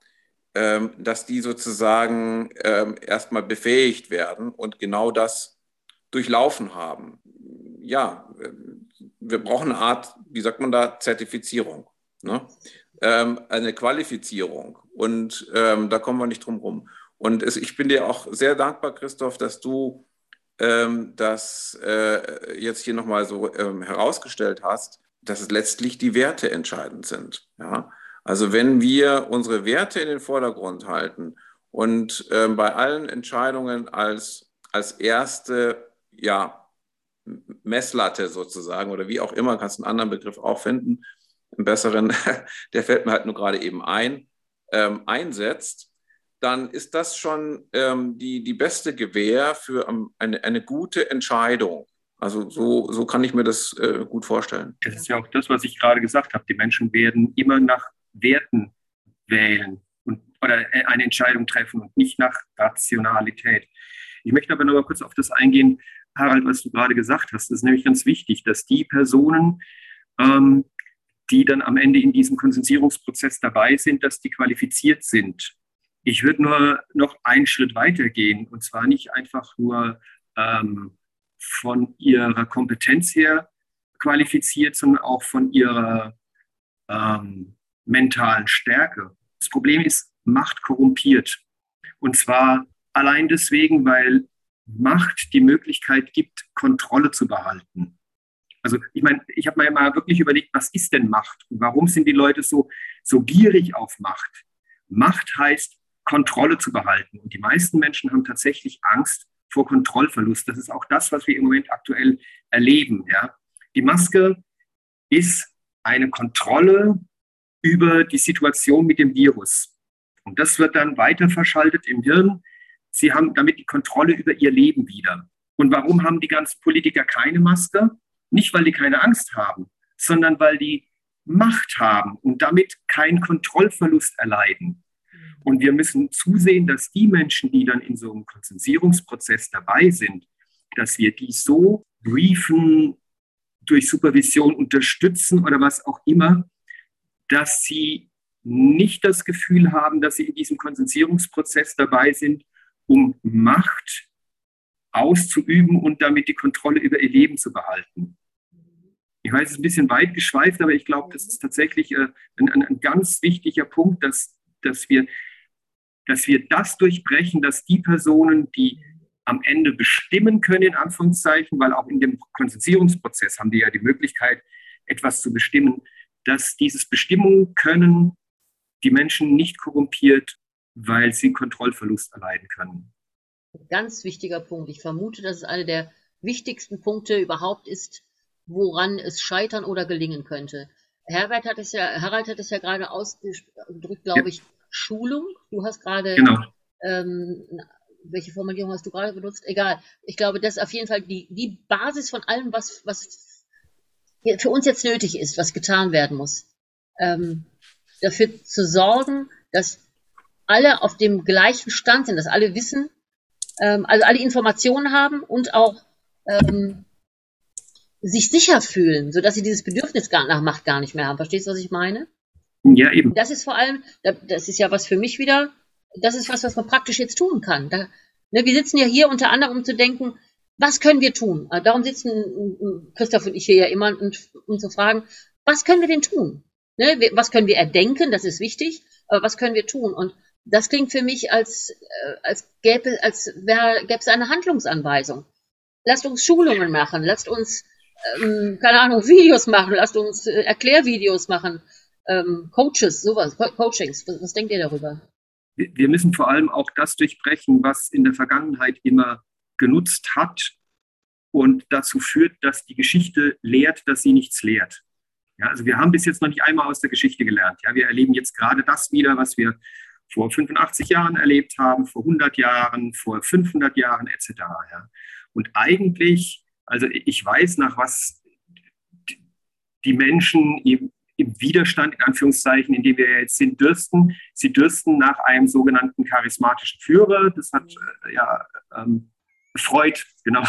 ähm, dass die sozusagen ähm, erstmal befähigt werden und genau das durchlaufen haben ja, wir brauchen eine Art, wie sagt man da, Zertifizierung, ne? ähm, eine Qualifizierung. Und ähm, da kommen wir nicht drum rum. Und es, ich bin dir auch sehr dankbar, Christoph, dass du ähm, das äh, jetzt hier nochmal so ähm, herausgestellt hast, dass es letztlich die Werte entscheidend sind. Ja? Also wenn wir unsere Werte in den Vordergrund halten und ähm, bei allen Entscheidungen als, als erste ja, Messlatte sozusagen oder wie auch immer, kannst einen anderen Begriff auch finden, einen besseren, der fällt mir halt nur gerade eben ein, ähm, einsetzt, dann ist das schon ähm, die, die beste Gewähr für um, eine, eine gute Entscheidung. Also so, so kann ich mir das äh, gut vorstellen. Das ist ja auch das, was ich gerade gesagt habe. Die Menschen werden immer nach Werten wählen. Und oder eine Entscheidung treffen und nicht nach Rationalität. Ich möchte aber noch mal kurz auf das eingehen, Harald, was du gerade gesagt hast. Das ist nämlich ganz wichtig, dass die Personen, ähm, die dann am Ende in diesem Konsensierungsprozess dabei sind, dass die qualifiziert sind. Ich würde nur noch einen Schritt weiter gehen und zwar nicht einfach nur ähm, von ihrer Kompetenz her qualifiziert, sondern auch von ihrer ähm, mentalen Stärke. Das Problem ist, Macht korrumpiert. Und zwar allein deswegen, weil Macht die Möglichkeit gibt, Kontrolle zu behalten. Also ich meine, ich habe mir mal wirklich überlegt, was ist denn Macht und warum sind die Leute so, so gierig auf Macht? Macht heißt, Kontrolle zu behalten. Und die meisten Menschen haben tatsächlich Angst vor Kontrollverlust. Das ist auch das, was wir im Moment aktuell erleben. Ja? Die Maske ist eine Kontrolle über die Situation mit dem Virus. Und das wird dann weiter verschaltet im Hirn. Sie haben damit die Kontrolle über ihr Leben wieder. Und warum haben die ganzen Politiker keine Maske? Nicht, weil die keine Angst haben, sondern weil die Macht haben und damit keinen Kontrollverlust erleiden. Und wir müssen zusehen, dass die Menschen, die dann in so einem Konsensierungsprozess dabei sind, dass wir die so briefen, durch Supervision unterstützen oder was auch immer, dass sie nicht das Gefühl haben, dass sie in diesem Konsensierungsprozess dabei sind, um Macht auszuüben und damit die Kontrolle über ihr Leben zu behalten. Ich weiß, es ist ein bisschen weit geschweift, aber ich glaube, das ist tatsächlich äh, ein, ein, ein, ganz wichtiger Punkt, dass, dass, wir, dass wir das durchbrechen, dass die Personen, die am Ende bestimmen können, in Anführungszeichen, weil auch in dem Konsensierungsprozess haben die ja die Möglichkeit, etwas zu bestimmen, dass dieses Bestimmen können die Menschen nicht korrumpiert, weil sie Kontrollverlust erleiden können. Ganz wichtiger Punkt. Ich vermute, dass es einer der wichtigsten Punkte überhaupt ist, woran es scheitern oder gelingen könnte. Herbert hat es ja, Harald hat es ja gerade ausgedrückt, glaube ja. ich, Schulung. Du hast gerade genau. ähm, welche Formulierung hast du gerade benutzt? Egal. Ich glaube, das ist auf jeden Fall die, die Basis von allem, was, was für uns jetzt nötig ist, was getan werden muss. Ähm, dafür zu sorgen, dass alle auf dem gleichen Stand sind, dass alle wissen, ähm, also alle Informationen haben und auch ähm, sich sicher fühlen, sodass sie dieses Bedürfnis nach Macht gar nicht mehr haben. Verstehst du, was ich meine? Ja, eben. Das ist vor allem, das ist ja was für mich wieder, das ist was, was man praktisch jetzt tun kann. Da, ne, wir sitzen ja hier unter anderem, um zu denken, was können wir tun? Also darum sitzen Christoph und ich hier ja immer, und, um zu fragen, was können wir denn tun? Ne, was können wir erdenken? Das ist wichtig. Aber was können wir tun? Und das klingt für mich, als, äh, als gäbe, als gäbe es eine Handlungsanweisung. Lasst uns Schulungen machen, lasst uns, ähm, keine Ahnung, Videos machen, lasst uns äh, Erklärvideos machen, ähm, Coaches, sowas, Co Coachings. Was, was denkt ihr darüber? wir müssen vor allem auch das durchbrechen, was in der Vergangenheit immer genutzt hat und dazu führt, dass die Geschichte lehrt, dass sie nichts lehrt. Ja, also wir haben bis jetzt noch nicht einmal aus der Geschichte gelernt. Ja, wir erleben jetzt gerade das wieder, was wir vor 85 Jahren erlebt haben, vor 100 Jahren, vor 500 Jahren etc. Ja. Und eigentlich, also ich weiß, nach was die Menschen im Widerstand, in Anführungszeichen, in dem wir jetzt sind, dürsten. Sie dürsten nach einem sogenannten charismatischen Führer. Das hat äh, ja ähm, Freud, genau,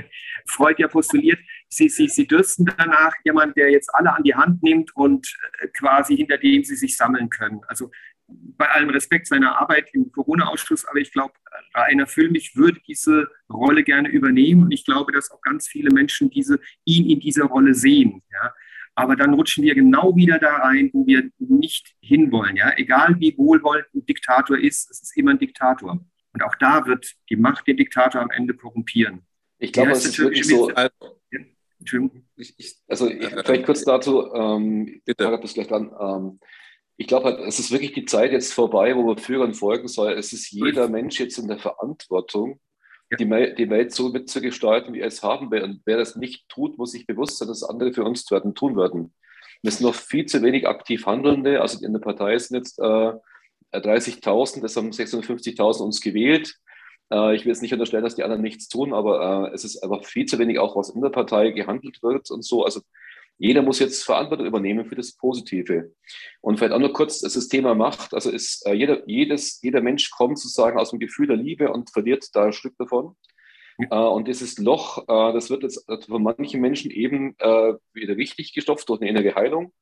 Freud ja postuliert. Sie, sie, sie dürsten danach jemand, der jetzt alle an die Hand nimmt und äh, quasi hinter dem sie sich sammeln können. Also bei allem Respekt seiner Arbeit im Corona-Ausschuss, aber ich glaube, Rainer Füllmich würde diese Rolle gerne übernehmen und ich glaube, dass auch ganz viele Menschen diese, ihn in dieser Rolle sehen. Ja. Aber dann rutschen wir genau wieder da rein, wo wir nicht hinwollen. Ja? Egal wie wohlwollend ein Diktator ist, es ist immer ein Diktator. Und auch da wird die Macht den Diktator am Ende korrumpieren. Ich glaube, es ist wirklich so. Also, ich, vielleicht kurz dazu, ähm, ich habe das gleich dran. Ähm, ich glaube halt, es ist wirklich die Zeit jetzt vorbei, wo man Führern folgen soll. Es ist jeder Mensch jetzt in der Verantwortung, die, die Welt so mitzugestalten, wie er es haben will. Und wer das nicht tut, muss sich bewusst sein, dass andere für uns werden, tun werden. Wir sind noch viel zu wenig aktiv Handelnde. Also in der Partei sind jetzt äh, 30.000, es haben 650.000 uns gewählt. Äh, ich will jetzt nicht unterstellen, dass die anderen nichts tun, aber äh, es ist einfach viel zu wenig auch, was in der Partei gehandelt wird und so. Also Jeder muss jetzt Verantwortung übernehmen für das Positive. Und vielleicht auch noch kurz das Thema Macht. Also ist äh, jeder, jedes, jeder Mensch kommt sozusagen aus dem Gefühl der Liebe und verliert da ein Stück davon. Äh, und dieses Loch, äh, das wird jetzt von manchen Menschen eben äh, wieder richtig gestopft durch eine innere Heilung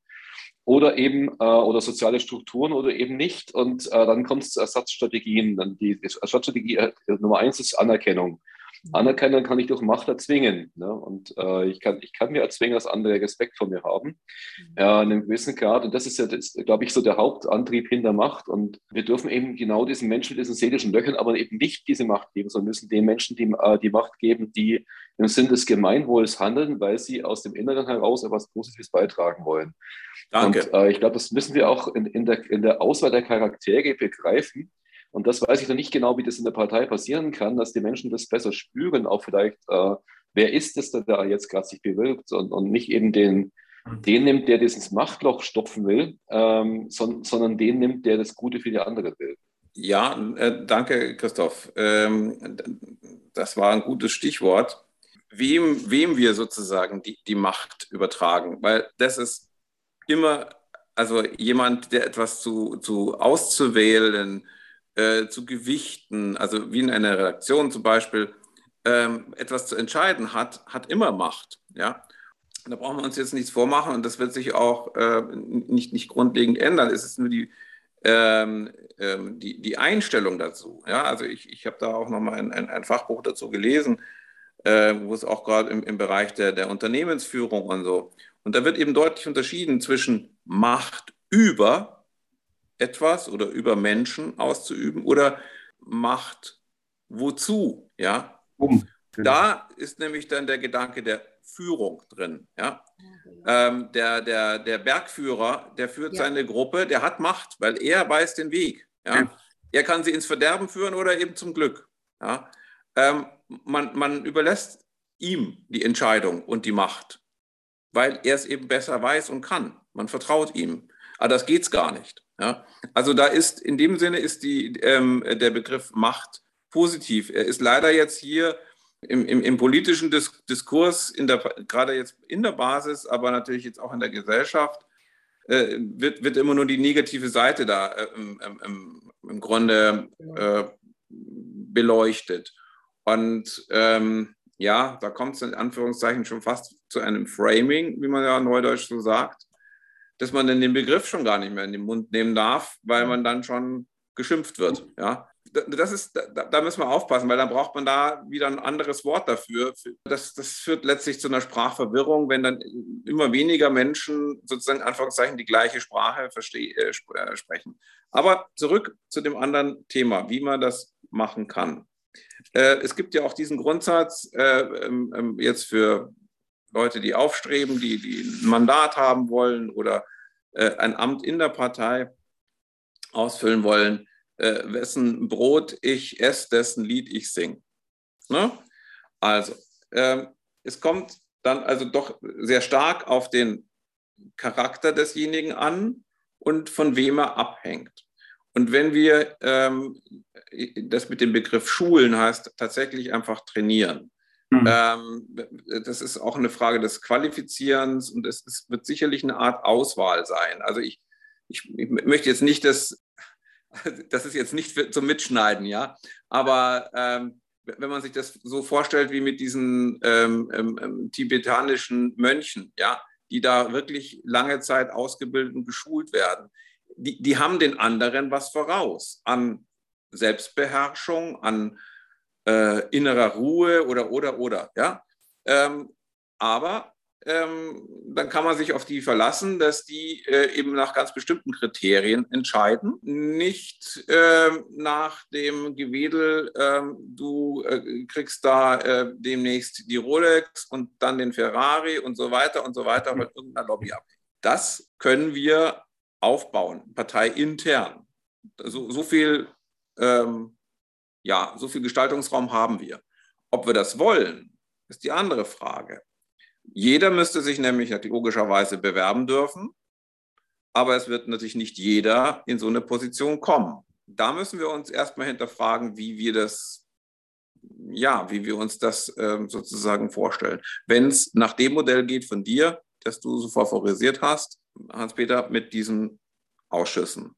oder eben äh, oder soziale Strukturen oder eben nicht. Und äh, dann kommt es zu Ersatzstrategien. Dann die Ersatzstrategie Nummer eins ist Anerkennung. Anerkennen kann ich durch Macht erzwingen. Ne? Und äh, ich, kann, ich kann mir erzwingen, dass andere Respekt vor mir haben, mhm. äh, in einem gewissen Grad. Und das ist ja, glaube ich, so der Hauptantrieb hinter Macht. Und wir dürfen eben genau diesen Menschen, diesen seelischen Löchern, aber eben nicht diese Macht geben, sondern müssen den Menschen die, äh, die Macht geben, die im Sinn des Gemeinwohls handeln, weil sie aus dem Inneren heraus etwas Positives beitragen wollen. Danke. Und äh, ich glaube, das müssen wir auch in, in, der, in der Auswahl der Charaktere begreifen und das weiß ich noch nicht genau, wie das in der Partei passieren kann, dass die Menschen das besser spüren, auch vielleicht, äh, wer ist es, der da jetzt gerade sich bewirkt und, und nicht eben den, mhm. den nimmt, der dieses Machtloch stopfen will, ähm, son, sondern den nimmt, der das Gute für die andere will. Ja, äh, danke, Christoph. Ähm, das war ein gutes Stichwort. Wem, wem wir sozusagen die, die Macht übertragen, weil das ist immer, also jemand, der etwas zu, zu auszuwählen, äh, zu gewichten, also wie in einer Redaktion zum Beispiel, ähm, etwas zu entscheiden hat, hat immer Macht. Ja? Da brauchen wir uns jetzt nichts vormachen und das wird sich auch äh, nicht, nicht grundlegend ändern. Es ist nur die, ähm, ähm, die, die Einstellung dazu. Ja? Also ich, ich habe da auch nochmal ein, ein, ein Fachbuch dazu gelesen, äh, wo es auch gerade im, im Bereich der, der Unternehmensführung und so. Und da wird eben deutlich unterschieden zwischen Macht über etwas oder über Menschen auszuüben oder Macht wozu, ja? Um. Genau. Da ist nämlich dann der Gedanke der Führung drin, ja. Ähm, der, der, der Bergführer, der führt ja. seine Gruppe, der hat Macht, weil er weiß den Weg, ja. ja. Er kann sie ins Verderben führen oder eben zum Glück, ja. Ähm, man, man überlässt ihm die Entscheidung und die Macht, weil er es eben besser weiß und kann. Man vertraut ihm. Aber das geht es gar nicht. Ja? Also da ist, in dem Sinne ist die, ähm, der Begriff Macht positiv. Er ist leider jetzt hier im, im, im politischen Dis Diskurs, in der, gerade jetzt in der Basis, aber natürlich jetzt auch in der Gesellschaft, äh, wird, wird immer nur die negative Seite da äh, im, im, Grunde äh, beleuchtet. Und ähm, ja, da kommt es in Anführungszeichen schon fast zu einem Framing, wie man ja neudeutsch so sagt dass man dann den Begriff schon gar nicht mehr in den Mund nehmen darf, weil man dann schon geschimpft wird. Ja? Das ist, da, da müssen wir aufpassen, weil dann braucht man da wieder ein anderes Wort dafür. Das, das führt letztlich zu einer Sprachverwirrung, wenn dann immer weniger Menschen sozusagen Anführungszeichen die gleiche Sprache versteh, äh, äh sprechen. Aber zurück zu dem anderen Thema, wie man das machen kann. Äh, es gibt ja auch diesen Grundsatz äh, ähm, ähm jetzt für Leute, die aufstreben, die, die ein Mandat haben wollen oder äh, ein Amt in der Partei ausfüllen wollen, äh, wessen Brot ich esse, dessen Lied ich singe. Ne? Also, äh, es kommt dann also doch sehr stark auf den Charakter desjenigen an und von wem er abhängt. Und wenn wir ähm, das mit dem Begriff Schulen heißt, tatsächlich einfach trainieren. Mhm. Ähm, das ist auch eine Frage des Qualifizierens und es, es wird sicherlich eine Art Auswahl sein. Also ich, ich, ich möchte jetzt nicht, dass das ist jetzt nicht zum Mitschneiden, ja, aber ähm, wenn man sich das so vorstellt wie mit diesen ähm, ähm, ähm, tibetanischen Mönchen, ja, die da wirklich lange Zeit ausgebildet und geschult werden, die, die haben den anderen was voraus an Selbstbeherrschung, an äh, innerer Ruhe oder, oder, oder. Ja? Ähm, aber ähm, dann kann man sich auf die verlassen, dass die äh, eben nach ganz bestimmten Kriterien entscheiden, nicht äh, nach dem Gewedel, ähm, du äh, kriegst da äh, demnächst die Rolex und dann den Ferrari und so weiter und so weiter mit irgendeiner Lobby ab. Das können wir aufbauen, parteiintern. So, so viel ähm, ja, so viel Gestaltungsraum haben wir. Ob wir das wollen, ist die andere Frage. Jeder müsste sich nämlich logischerweise bewerben dürfen, aber es wird natürlich nicht jeder in so eine Position kommen. Da müssen wir uns erstmal hinterfragen, wie wir das, ja, wie wir uns das ähm, sozusagen vorstellen. Wenn es nach dem Modell geht von dir, das du so favorisiert hast, Hans-Peter, mit diesen Ausschüssen.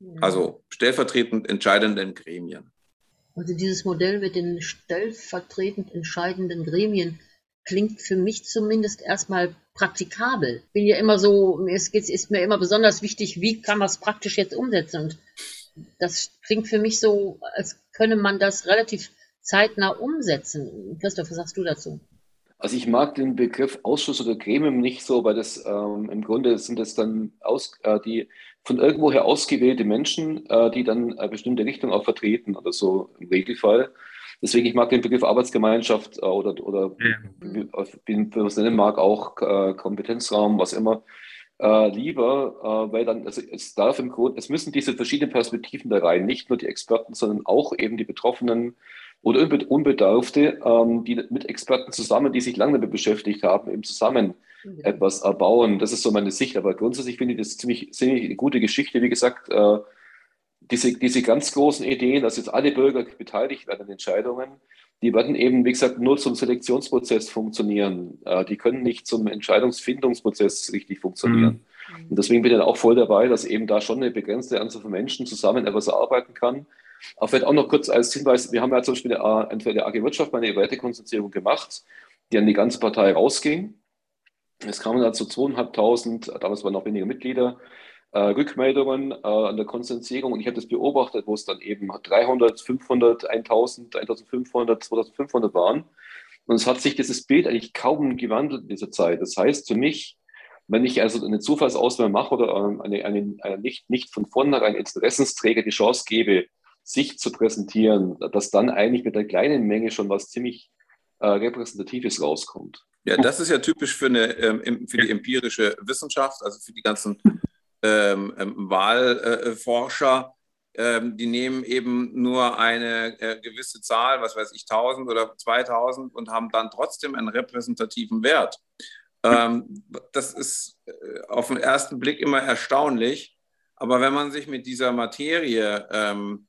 Ja. Also stellvertretend entscheidenden Gremien. Also dieses Modell mit den stellvertretend entscheidenden Gremien klingt für mich zumindest erstmal praktikabel. Bin ja immer so, es ist mir immer besonders wichtig, wie kann man es praktisch jetzt umsetzen. Und das klingt für mich so, als könne man das relativ zeitnah umsetzen. Christoph, was sagst du dazu? Also ich mag den Begriff Ausschuss oder Gremium nicht so, weil das ähm, im Grunde sind das dann aus, äh, die von irgendwoher ausgewählte Menschen, äh, die dann eine bestimmte Richtung auch vertreten oder so im Regelfall. Deswegen, ich mag den Begriff Arbeitsgemeinschaft äh, oder, oder ja. wie, wie man es nennen mag, auch äh, Kompetenzraum, was immer, lieber, weil dann, also es darf im Grunde, es müssen diese verschiedenen Perspektiven da rein, nicht nur die Experten, sondern auch eben die Betroffenen oder Unbedarfte, ähm, die mit Experten zusammen, die sich lange damit beschäftigt haben, eben zusammen. Etwas erbauen. Das ist so meine Sicht. Aber grundsätzlich finde ich das ziemlich, ziemlich eine gute Geschichte. Wie gesagt, äh, diese, diese ganz großen Ideen, dass jetzt alle Bürger beteiligt werden an Entscheidungen, die werden eben, wie gesagt, nur zum Selektionsprozess funktionieren. Äh, die können nicht zum Entscheidungsfindungsprozess richtig funktionieren. Mhm. Und deswegen bin ich dann auch voll dabei, dass eben da schon eine begrenzte Anzahl von Menschen zusammen etwas erarbeiten kann. Aber vielleicht auch noch kurz als Hinweis, wir haben ja zum Beispiel entweder der AG Wirtschaft mal eine Wertekonzentrierung gemacht, die an die ganze Partei rausging. Es kamen dazu zweieinhalbtausend, damals waren noch weniger Mitglieder, äh, Rückmeldungen äh, an der Konzertierung und ich habe das beobachtet, wo es dann eben 300, 500, 1000, 1500, 2500 waren. Und es hat sich dieses Bild eigentlich kaum gewandelt in dieser Zeit. Das heißt für mich, wenn ich also eine Zufallsauswahl mache oder ähm, eine, eine, eine nicht, nicht von vornherein Interessensträger die Chance gebe, sich zu präsentieren, dass dann eigentlich mit der kleinen Menge schon was ziemlich äh, Repräsentatives rauskommt. Ja, das ist ja typisch für, eine, ähm, für die empirische Wissenschaft, also für die ganzen ähm, ähm, Wahlforscher, ähm, die nehmen eben nur eine äh, gewisse Zahl, was weiß ich, 1000 oder 2000 und haben dann trotzdem einen repräsentativen Wert. Ähm, das ist äh, auf den ersten Blick immer erstaunlich, aber wenn man sich mit dieser Materie, ähm,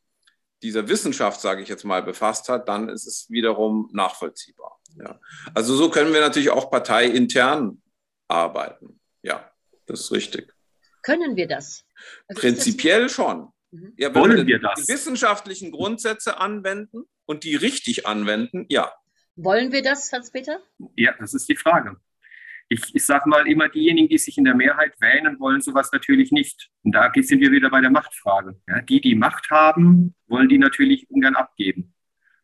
dieser Wissenschaft, sage ich jetzt mal, befasst hat, dann ist es wiederum nachvollziehbar. Ja. Also so können wir natürlich auch parteiintern arbeiten. Ja, das ist richtig. Können wir das? Also Prinzipiell das schon. Mhm. Ja, wenn Wollen wir, das? Die wissenschaftlichen Grundsätze anwenden und die richtig anwenden, ja. Wollen wir das, Hans-Peter? Ja, das ist die Frage. Ich, ich sage mal immer, diejenigen, die sich in der Mehrheit wählen, wollen sowas natürlich nicht. Und da sind wir wieder bei der Machtfrage. Ja, die, die Macht haben, wollen die natürlich ungern abgeben,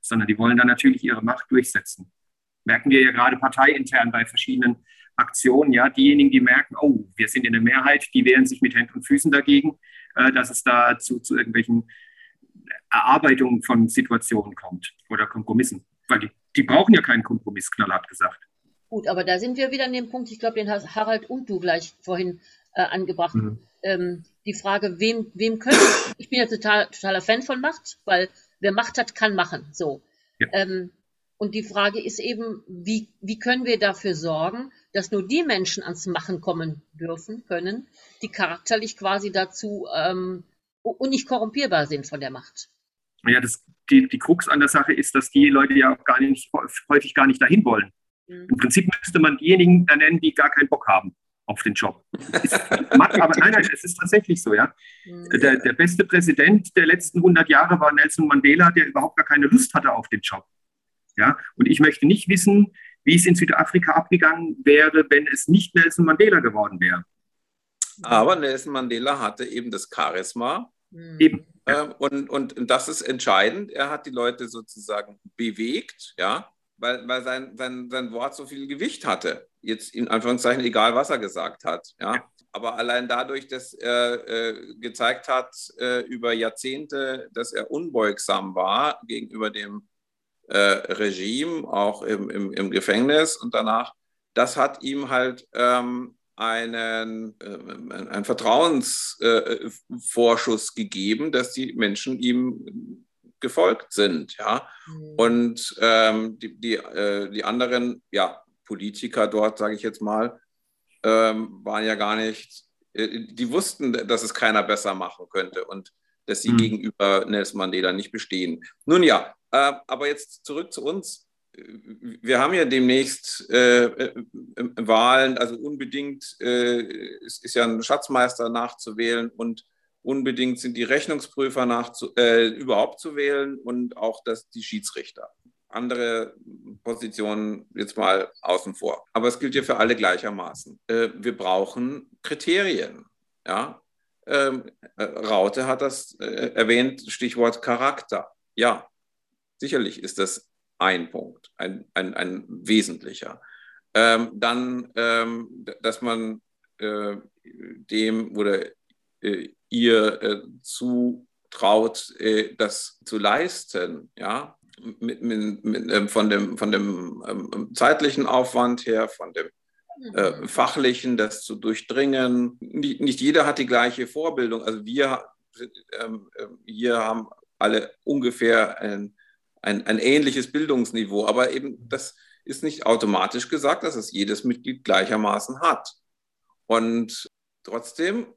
sondern die wollen dann natürlich ihre Macht durchsetzen. Merken wir ja gerade parteiintern bei verschiedenen Aktion, ja, diejenigen, die merken, oh, wir sind in der Mehrheit, die wehren sich mit Händen und Füßen dagegen, äh, dass es da zu, zu irgendwelchen Erarbeitungen von Situationen kommt oder Kompromissen. Weil die, die brauchen ja keinen Kompromiss, knallhart gesagt. Gut, aber da sind wir wieder an dem Punkt, ich glaube, den hast Harald und du gleich vorhin äh, angebracht. Mhm. Ähm, die Frage, wem, wem können, ich bin ja total, totaler Fan von Macht, weil wer Macht hat, kann machen. So. Ja. Ähm, und die Frage ist eben, wie, wie können wir dafür sorgen, dass nur die Menschen ans Machen kommen dürfen, können, die charakterlich quasi dazu ähm, und nicht korrumpierbar sind von der Macht. Ja, das, die, die Krux an der Sache ist, dass die Leute ja auch gar nicht, häufig gar nicht dahin wollen. Mhm. Im Prinzip müsste man diejenigen ernennen, die gar keinen Bock haben auf den Job. aber nein, nein, es ist tatsächlich so, ja. Mhm. Der, der beste Präsident der letzten 100 Jahre war Nelson Mandela, der überhaupt gar keine Lust hatte auf den Job. Ja, und ich möchte nicht wissen, wie es in Südafrika abgegangen wäre, wenn es nicht Nelson Mandela geworden wäre. Aber Nelson Mandela hatte eben das Charisma. Mhm. Eben. Ähm, und, und das ist entscheidend. Er hat die Leute sozusagen bewegt, ja, weil, weil sein, sein, sein Wort so viel Gewicht hatte. Jetzt in Anführungszeichen egal, was er gesagt hat. Ja. Aber allein dadurch, dass er äh, gezeigt hat äh, über Jahrzehnte, dass er unbeugsam war gegenüber dem äh, Regime, auch im, im, im, Gefängnis und danach, das hat ihm halt ähm, einen, äh, einen Vertrauensvorschuss äh, gegeben, dass die Menschen ihm gefolgt sind. Ja? Mhm. Und ähm, die, die, äh, die anderen ja, Politiker dort, sage ich jetzt mal, ähm, waren ja gar nicht, äh, die wussten, dass es keiner besser machen könnte und dass sie mhm. gegenüber Nelson Mandela nicht bestehen. Nun ja, äh, aber jetzt zurück zu uns. wir haben ja demnächst äh, äh, Wahlen, also unbedingt äh, ist, ist, ja ein Schatzmeister nachzuwählen und unbedingt sind die Rechnungsprüfer nachzu, äh, überhaupt zu wählen und auch das, die Schiedsrichter. Andere Positionen jetzt mal außen vor. Aber es gilt ja für alle gleichermaßen. Äh, wir brauchen Kriterien. Ja? Ähm, äh, Raute hat das erwähnt, Stichwort Charakter. Ja, sicherlich ist das ein Punkt, ein, ein, ein wesentlicher. Ähm, dann, ähm, dass man äh, dem oder äh, ihr äh, zutraut, äh, das zu leisten, ja, mit, mit, mit, ähm, von dem, von dem ähm, zeitlichen Aufwand her, von dem äh, mhm. fachlichen, das zu durchdringen. Nicht, nicht, jeder hat die gleiche Vorbildung. Also wir ähm, hier haben alle ungefähr ein ein, ein ähnliches Bildungsniveau. Aber eben das ist nicht automatisch gesagt, dass es jedes Mitglied gleichermaßen hat. Und trotzdem,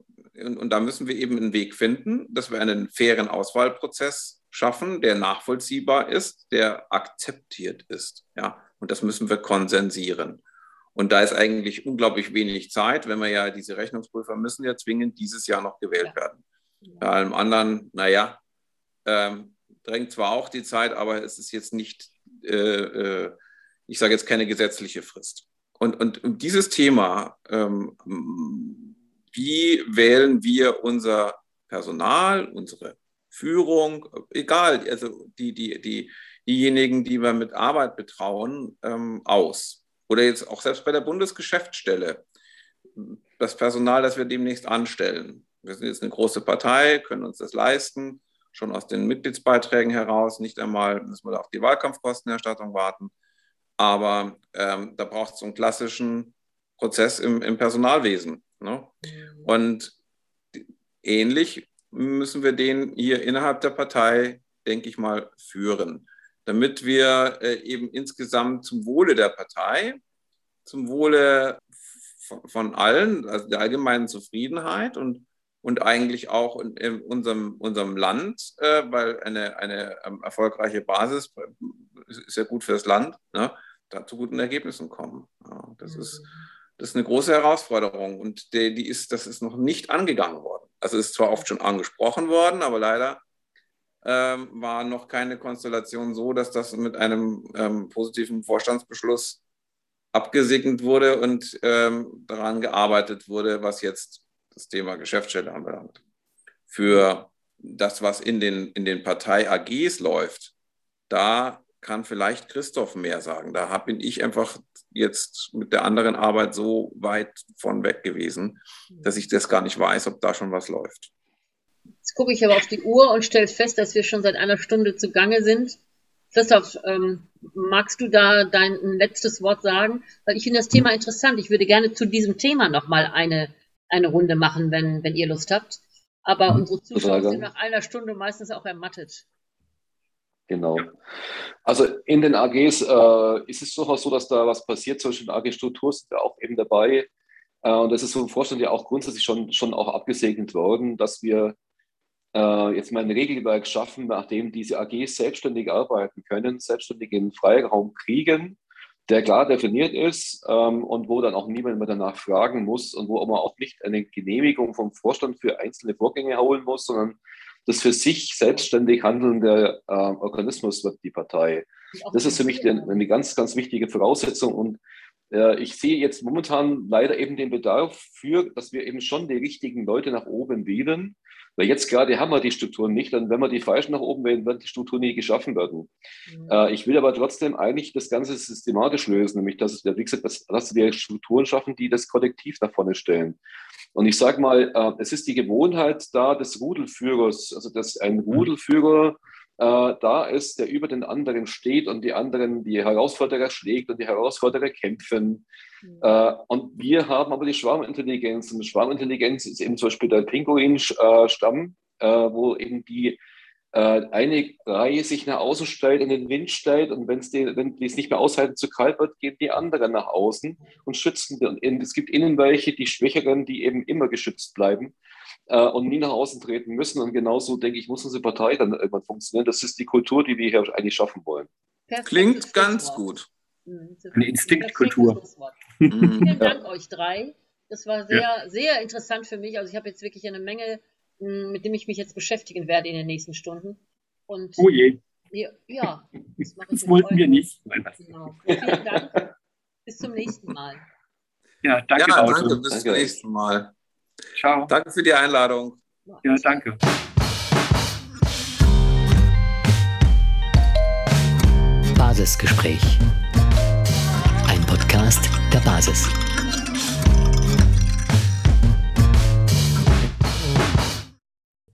und, und da müssen wir eben einen Weg finden, dass wir einen fairen Auswahlprozess schaffen, der nachvollziehbar ist, der akzeptiert ist. Ja, und das müssen wir konsensieren. Und da ist eigentlich unglaublich wenig Zeit, wenn wir ja diese Rechnungsprüfer müssen ja zwingend dieses Jahr noch gewählt werden. Bei allem anderen, naja, ähm, drängt zwar auch die Zeit, aber es ist jetzt nicht, äh, äh, ich sage jetzt keine gesetzliche Frist. Und, und dieses Thema, ähm, wie wählen wir unser Personal, unsere Führung, egal, also die, die, die, diejenigen, die wir mit Arbeit betrauen, ähm, aus. Oder jetzt auch selbst bei der Bundesgeschäftsstelle, das Personal, das wir demnächst anstellen. Wir sind jetzt eine große Partei, können uns das leisten schon aus den Mitgliedsbeiträgen heraus. Nicht einmal müssen wir auf die Wahlkampfkostenerstattung warten. Aber ähm, da braucht es einen klassischen Prozess im, im Personalwesen. Ne? Und ähnlich müssen wir den hier innerhalb der Partei, denke ich mal, führen, damit wir äh, eben insgesamt zum Wohle der Partei, zum Wohle von, von allen, also der allgemeinen Zufriedenheit und und eigentlich auch in, in unserem, unserem Land, äh, weil eine, eine ähm, erfolgreiche Basis ist ja gut für das Land, ne, da zu guten Ergebnissen kommen. Ja, das, mhm. ist, das ist eine große Herausforderung und die, die ist, das ist noch nicht angegangen worden. Also ist zwar oft schon angesprochen worden, aber leider ähm, war noch keine Konstellation so, dass das mit einem ähm, positiven Vorstandsbeschluss abgesegnet wurde und ähm, daran gearbeitet wurde, was jetzt das Thema Geschäftsstelle anbelangt. Für das, was in den, in den Partei-AGs läuft, da kann vielleicht Christoph mehr sagen. Da bin ich einfach jetzt mit der anderen Arbeit so weit von weg gewesen, dass ich das gar nicht weiß, ob da schon was läuft. Jetzt gucke ich aber auf die Uhr und stelle fest, dass wir schon seit einer Stunde zugange sind. Christoph, ähm, magst du da dein letztes Wort sagen? Weil ich finde das Thema interessant. Ich würde gerne zu diesem Thema nochmal eine eine Runde machen, wenn, wenn ihr Lust habt. Aber mhm. unsere Zuschauer sind nach einer Stunde meistens auch ermattet. Genau. Also in den AGs äh, ist es durchaus so, dass da was passiert. Zum Beispiel AG-Struktur sind wir auch eben dabei. Äh, und das ist so ein Vorstand ja auch grundsätzlich schon, schon auch abgesegnet worden, dass wir äh, jetzt mal ein Regelwerk schaffen, nachdem diese AGs selbstständig arbeiten können, selbstständigen Freiraum kriegen der klar definiert ist ähm, und wo dann auch niemand mehr danach fragen muss und wo man auch nicht eine Genehmigung vom Vorstand für einzelne Vorgänge holen muss, sondern das für sich selbstständig handelnde äh, Organismus wird die Partei. Das ist für mich eine, eine ganz, ganz wichtige Voraussetzung und äh, ich sehe jetzt momentan leider eben den Bedarf für, dass wir eben schon die richtigen Leute nach oben wählen, weil jetzt gerade haben wir die Strukturen nicht. Und wenn wir die falschen nach oben wählen, wird die Struktur nie geschaffen werden. Mhm. Äh, ich will aber trotzdem eigentlich das Ganze systematisch lösen, nämlich dass, wie gesagt, dass, dass wir Strukturen schaffen, die das Kollektiv nach vorne stellen. Und ich sage mal, äh, es ist die Gewohnheit da des Rudelführers, also dass ein mhm. Rudelführer äh, da ist, der über den anderen steht und die anderen, die Herausforderer schlägt und die Herausforderer kämpfen. Mhm. Äh, und wir haben aber die Schwarmintelligenz. Und Schwarmintelligenz ist eben zum Beispiel der Pinguin-Stamm, äh, wo eben die äh, eine Reihe sich nach außen stellt, in den Wind stellt und wenn's die, wenn die es nicht mehr aushalten, zu kalt wird, gehen die anderen nach außen und schützen. Und es gibt innen welche, die Schwächeren, die eben immer geschützt bleiben äh, und nie nach außen treten müssen. Und genauso, denke ich, muss unsere Partei dann irgendwann funktionieren. Das ist die Kultur, die wir hier eigentlich schaffen wollen. Perfektes Klingt ganz Schlusswort. gut. Mhm, Eine ein Instinktkultur. Mhm. Vielen Dank euch drei. Das war sehr, sehr interessant für mich. Also ich habe jetzt wirklich eine Menge, mit dem ich mich jetzt beschäftigen werde in den nächsten Stunden. Und Oh je, ja, ja das mache ich das wollten euch. wir nicht. Genau. Vielen Dank. Bis zum nächsten Mal. Ja, danke, Ja, Auto. danke, bis Danke zum nächsten Mal. Ciao. Danke für die Einladung. Ja, danke. Basisgespräch. Ein Podcast der Basis.